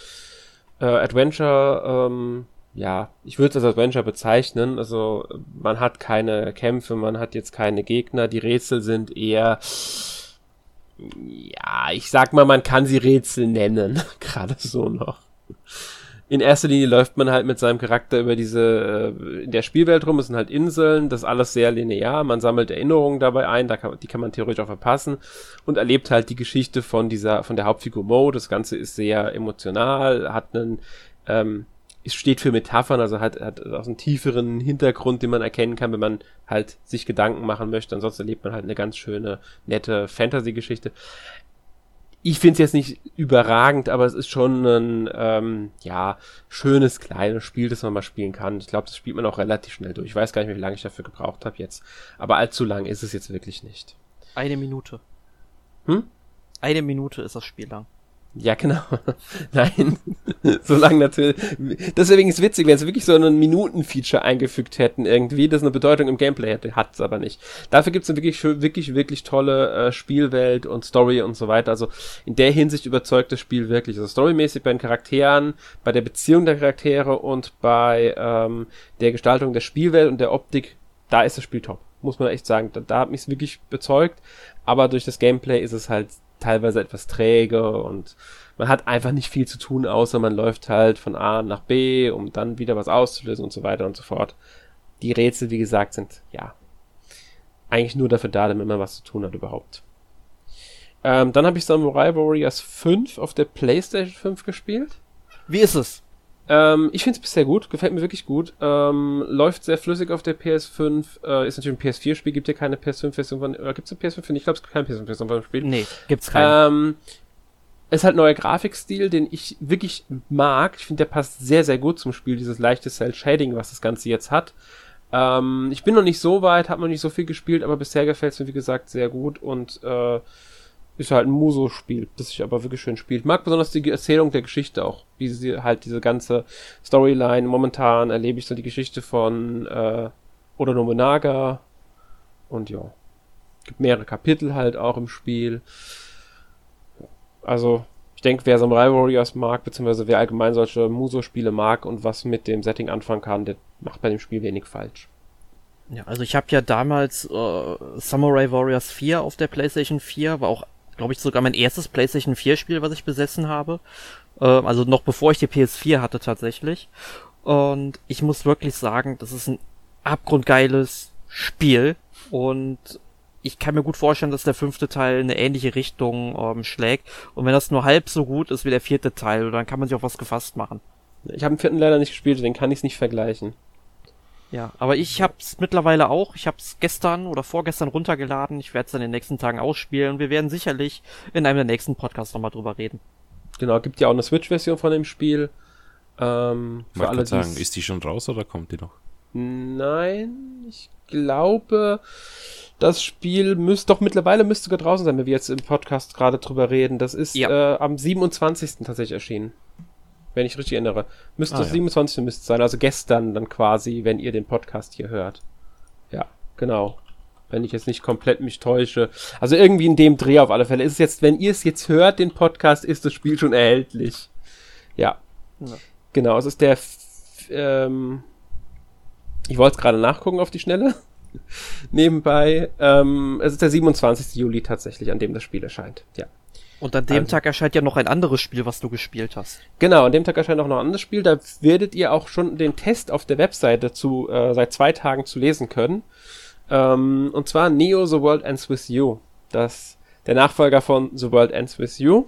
äh, Adventure, ähm, ja, ich würde es als Adventure bezeichnen. Also man hat keine Kämpfe, man hat jetzt keine Gegner. Die Rätsel sind eher, ja, ich sag mal, man kann sie Rätsel nennen, [laughs] gerade so noch in erster Linie läuft man halt mit seinem Charakter über diese, äh, in der Spielwelt rum, es sind halt Inseln, das ist alles sehr linear, man sammelt Erinnerungen dabei ein, da kann, die kann man theoretisch auch verpassen und erlebt halt die Geschichte von dieser, von der Hauptfigur Mo, das Ganze ist sehr emotional, hat einen, ähm, es steht für Metaphern, also hat, hat auch einen tieferen Hintergrund, den man erkennen kann, wenn man halt sich Gedanken machen möchte. Ansonsten erlebt man halt eine ganz schöne, nette Fantasy-Geschichte ich finde es jetzt nicht überragend, aber es ist schon ein ähm, ja schönes kleines Spiel, das man mal spielen kann. Ich glaube, das spielt man auch relativ schnell durch. Ich weiß gar nicht, wie lange ich dafür gebraucht habe jetzt, aber allzu lang ist es jetzt wirklich nicht. Eine Minute. Hm? Eine Minute ist das Spiel lang. Ja, genau. [laughs] Nein, so lang natürlich. Deswegen ist witzig, wenn sie wirklich so ein Minuten-Feature eingefügt hätten irgendwie, das eine Bedeutung im Gameplay hätte, hat es aber nicht. Dafür gibt es eine wirklich, wirklich, wirklich tolle äh, Spielwelt und Story und so weiter. Also in der Hinsicht überzeugt das Spiel wirklich. Also storymäßig bei den Charakteren, bei der Beziehung der Charaktere und bei ähm, der Gestaltung der Spielwelt und der Optik, da ist das Spiel top. Muss man echt sagen. Da, da hat mich wirklich bezeugt. Aber durch das Gameplay ist es halt teilweise etwas träge und man hat einfach nicht viel zu tun, außer man läuft halt von A nach B, um dann wieder was auszulösen und so weiter und so fort. Die Rätsel, wie gesagt, sind ja eigentlich nur dafür da, damit man was zu tun hat überhaupt. Ähm, dann habe ich Samurai Warriors 5 auf der PlayStation 5 gespielt. Wie ist es? Ähm, ich finde es bisher gut, gefällt mir wirklich gut. Ähm, läuft sehr flüssig auf der PS5. Äh, ist natürlich ein PS4-Spiel, gibt ja keine PS5-Version von. Oder gibt es eine PS5? Ich glaube, es gibt keine PS5-Version von dem Spiel. Nee, gibt's keine. Ähm, ist halt neuer Grafikstil, den ich wirklich mag. Ich finde, der passt sehr, sehr gut zum Spiel, dieses leichte Cell-Shading, was das Ganze jetzt hat. Ähm, ich bin noch nicht so weit, habe noch nicht so viel gespielt, aber bisher gefällt es mir, wie gesagt, sehr gut und äh, ist halt ein Muso-Spiel, das sich aber wirklich schön spielt. Mag besonders die Erzählung der Geschichte auch, wie sie halt diese ganze Storyline. Momentan erlebe ich so die Geschichte von äh, Oda Nobunaga und ja, gibt mehrere Kapitel halt auch im Spiel. Also ich denke, wer Samurai Warriors mag, beziehungsweise wer allgemein solche Muso-Spiele mag und was mit dem Setting anfangen kann, der macht bei dem Spiel wenig falsch. Ja, also ich habe ja damals äh, Samurai Warriors 4 auf der PlayStation 4, war auch glaube ich, sogar mein erstes PlayStation 4 Spiel, was ich besessen habe. Äh, also noch bevor ich die PS4 hatte tatsächlich. Und ich muss wirklich sagen, das ist ein abgrundgeiles Spiel. Und ich kann mir gut vorstellen, dass der fünfte Teil eine ähnliche Richtung ähm, schlägt. Und wenn das nur halb so gut ist wie der vierte Teil, dann kann man sich auf was gefasst machen. Ich habe den vierten leider nicht gespielt, den kann ich nicht vergleichen. Ja, aber ich hab's mittlerweile auch. Ich hab's gestern oder vorgestern runtergeladen. Ich werde es dann in den nächsten Tagen ausspielen. Wir werden sicherlich in einem der nächsten Podcasts nochmal drüber reden. Genau, gibt ja auch eine Switch-Version von dem Spiel. Ähm, für alle, sagen, ist die schon raus oder kommt die noch? Nein, ich glaube, das Spiel müsste doch mittlerweile müsste sogar draußen sein, wenn wir jetzt im Podcast gerade drüber reden. Das ist ja. äh, am 27. tatsächlich erschienen. Wenn ich richtig erinnere. Müsste ah, ja. 27. müsste sein, also gestern dann quasi, wenn ihr den Podcast hier hört. Ja, genau. Wenn ich jetzt nicht komplett mich täusche. Also irgendwie in dem Dreh auf alle Fälle. Ist es jetzt, wenn ihr es jetzt hört, den Podcast, ist das Spiel schon erhältlich. Ja. ja. Genau, es ist der ähm, ich wollte es gerade nachgucken auf die Schnelle. [laughs] Nebenbei. Ähm, es ist der 27. Juli tatsächlich, an dem das Spiel erscheint. Ja. Und an dem also, Tag erscheint ja noch ein anderes Spiel, was du gespielt hast. Genau, an dem Tag erscheint auch noch ein anderes Spiel. Da werdet ihr auch schon den Test auf der Webseite zu äh, seit zwei Tagen zu lesen können. Ähm, und zwar Neo The World Ends With You. Das der Nachfolger von The World Ends With You.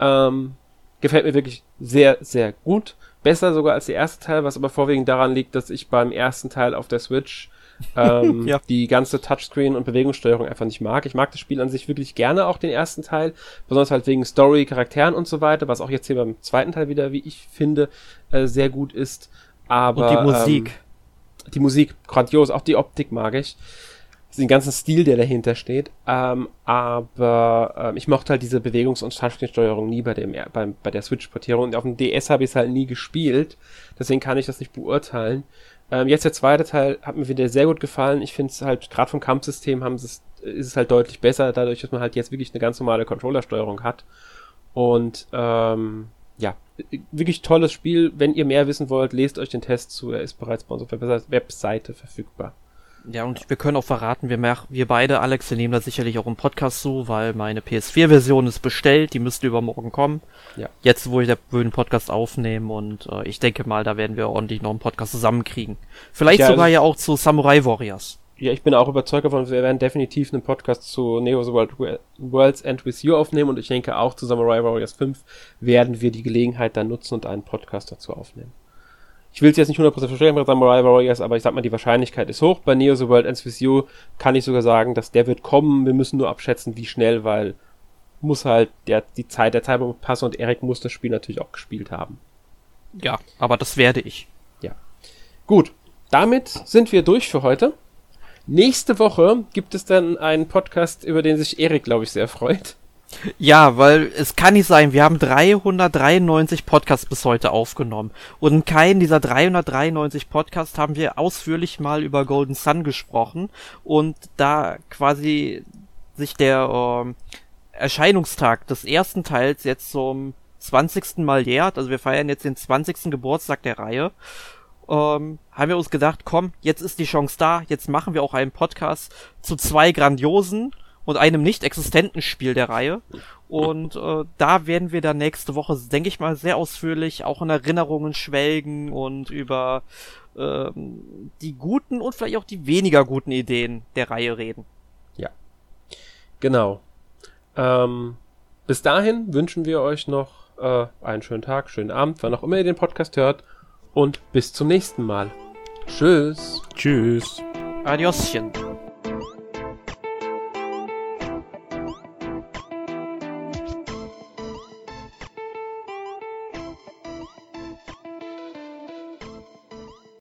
Ähm, gefällt mir wirklich sehr, sehr gut. Besser sogar als der erste Teil, was aber vorwiegend daran liegt, dass ich beim ersten Teil auf der Switch ähm, [laughs] ja. die ganze Touchscreen- und Bewegungssteuerung einfach nicht mag. Ich mag das Spiel an sich wirklich gerne, auch den ersten Teil, besonders halt wegen Story, Charakteren und so weiter, was auch jetzt hier beim zweiten Teil wieder, wie ich finde, äh, sehr gut ist. Aber und die Musik. Ähm, die Musik, grandios, auch die Optik mag ich den ganzen Stil, der dahinter steht. Ähm, aber ähm, ich mochte halt diese Bewegungs- und Touchscreen-Steuerung nie bei, dem, bei, bei der Switch-Portierung. Und auf dem DS habe ich es halt nie gespielt. Deswegen kann ich das nicht beurteilen. Ähm, jetzt der zweite Teil hat mir wieder sehr gut gefallen. Ich finde es halt, gerade vom Kampfsystem haben ist es halt deutlich besser, dadurch, dass man halt jetzt wirklich eine ganz normale Controller-Steuerung hat. Und ähm, ja, wirklich tolles Spiel. Wenn ihr mehr wissen wollt, lest euch den Test zu. Er ist bereits bei unserer Webseite verfügbar. Ja, und wir können auch verraten, wir, mehr, wir beide, Alex, wir nehmen da sicherlich auch im Podcast zu, weil meine PS4-Version ist bestellt, die müsste übermorgen kommen. Ja. Jetzt, wo ich den Podcast aufnehme und äh, ich denke mal, da werden wir ordentlich noch einen Podcast zusammenkriegen. Vielleicht ja, sogar also, ja auch zu Samurai Warriors. Ja, ich bin auch überzeugt davon, wir werden definitiv einen Podcast zu Neo The World, World's End With You aufnehmen und ich denke auch zu Samurai Warriors 5 werden wir die Gelegenheit dann nutzen und einen Podcast dazu aufnehmen ich will es jetzt nicht 100% verstehen bei Samurai Warriors, aber ich sag mal, die Wahrscheinlichkeit ist hoch. Bei Neo The World Ends With You kann ich sogar sagen, dass der wird kommen. Wir müssen nur abschätzen, wie schnell, weil muss halt der, die Zeit, der Zeitpunkt passen und Erik muss das Spiel natürlich auch gespielt haben. Ja, aber das werde ich. Ja. Gut. Damit sind wir durch für heute. Nächste Woche gibt es dann einen Podcast, über den sich Erik, glaube ich, sehr freut. Ja, weil es kann nicht sein, wir haben 393 Podcasts bis heute aufgenommen und in keinem dieser 393 Podcasts haben wir ausführlich mal über Golden Sun gesprochen und da quasi sich der äh, Erscheinungstag des ersten Teils jetzt zum 20. Mal jährt, also wir feiern jetzt den 20. Geburtstag der Reihe, ähm, haben wir uns gedacht, komm, jetzt ist die Chance da, jetzt machen wir auch einen Podcast zu zwei grandiosen und einem nicht existenten Spiel der Reihe. [laughs] Und äh, da werden wir dann nächste Woche, denke ich mal, sehr ausführlich auch in Erinnerungen schwelgen und über äh, die guten und vielleicht auch die weniger guten Ideen der Reihe reden. Ja. Genau. Ähm, bis dahin wünschen wir euch noch äh, einen schönen Tag, schönen Abend, wann auch immer ihr den Podcast hört. Und bis zum nächsten Mal. Tschüss. Tschüss. Adioschen.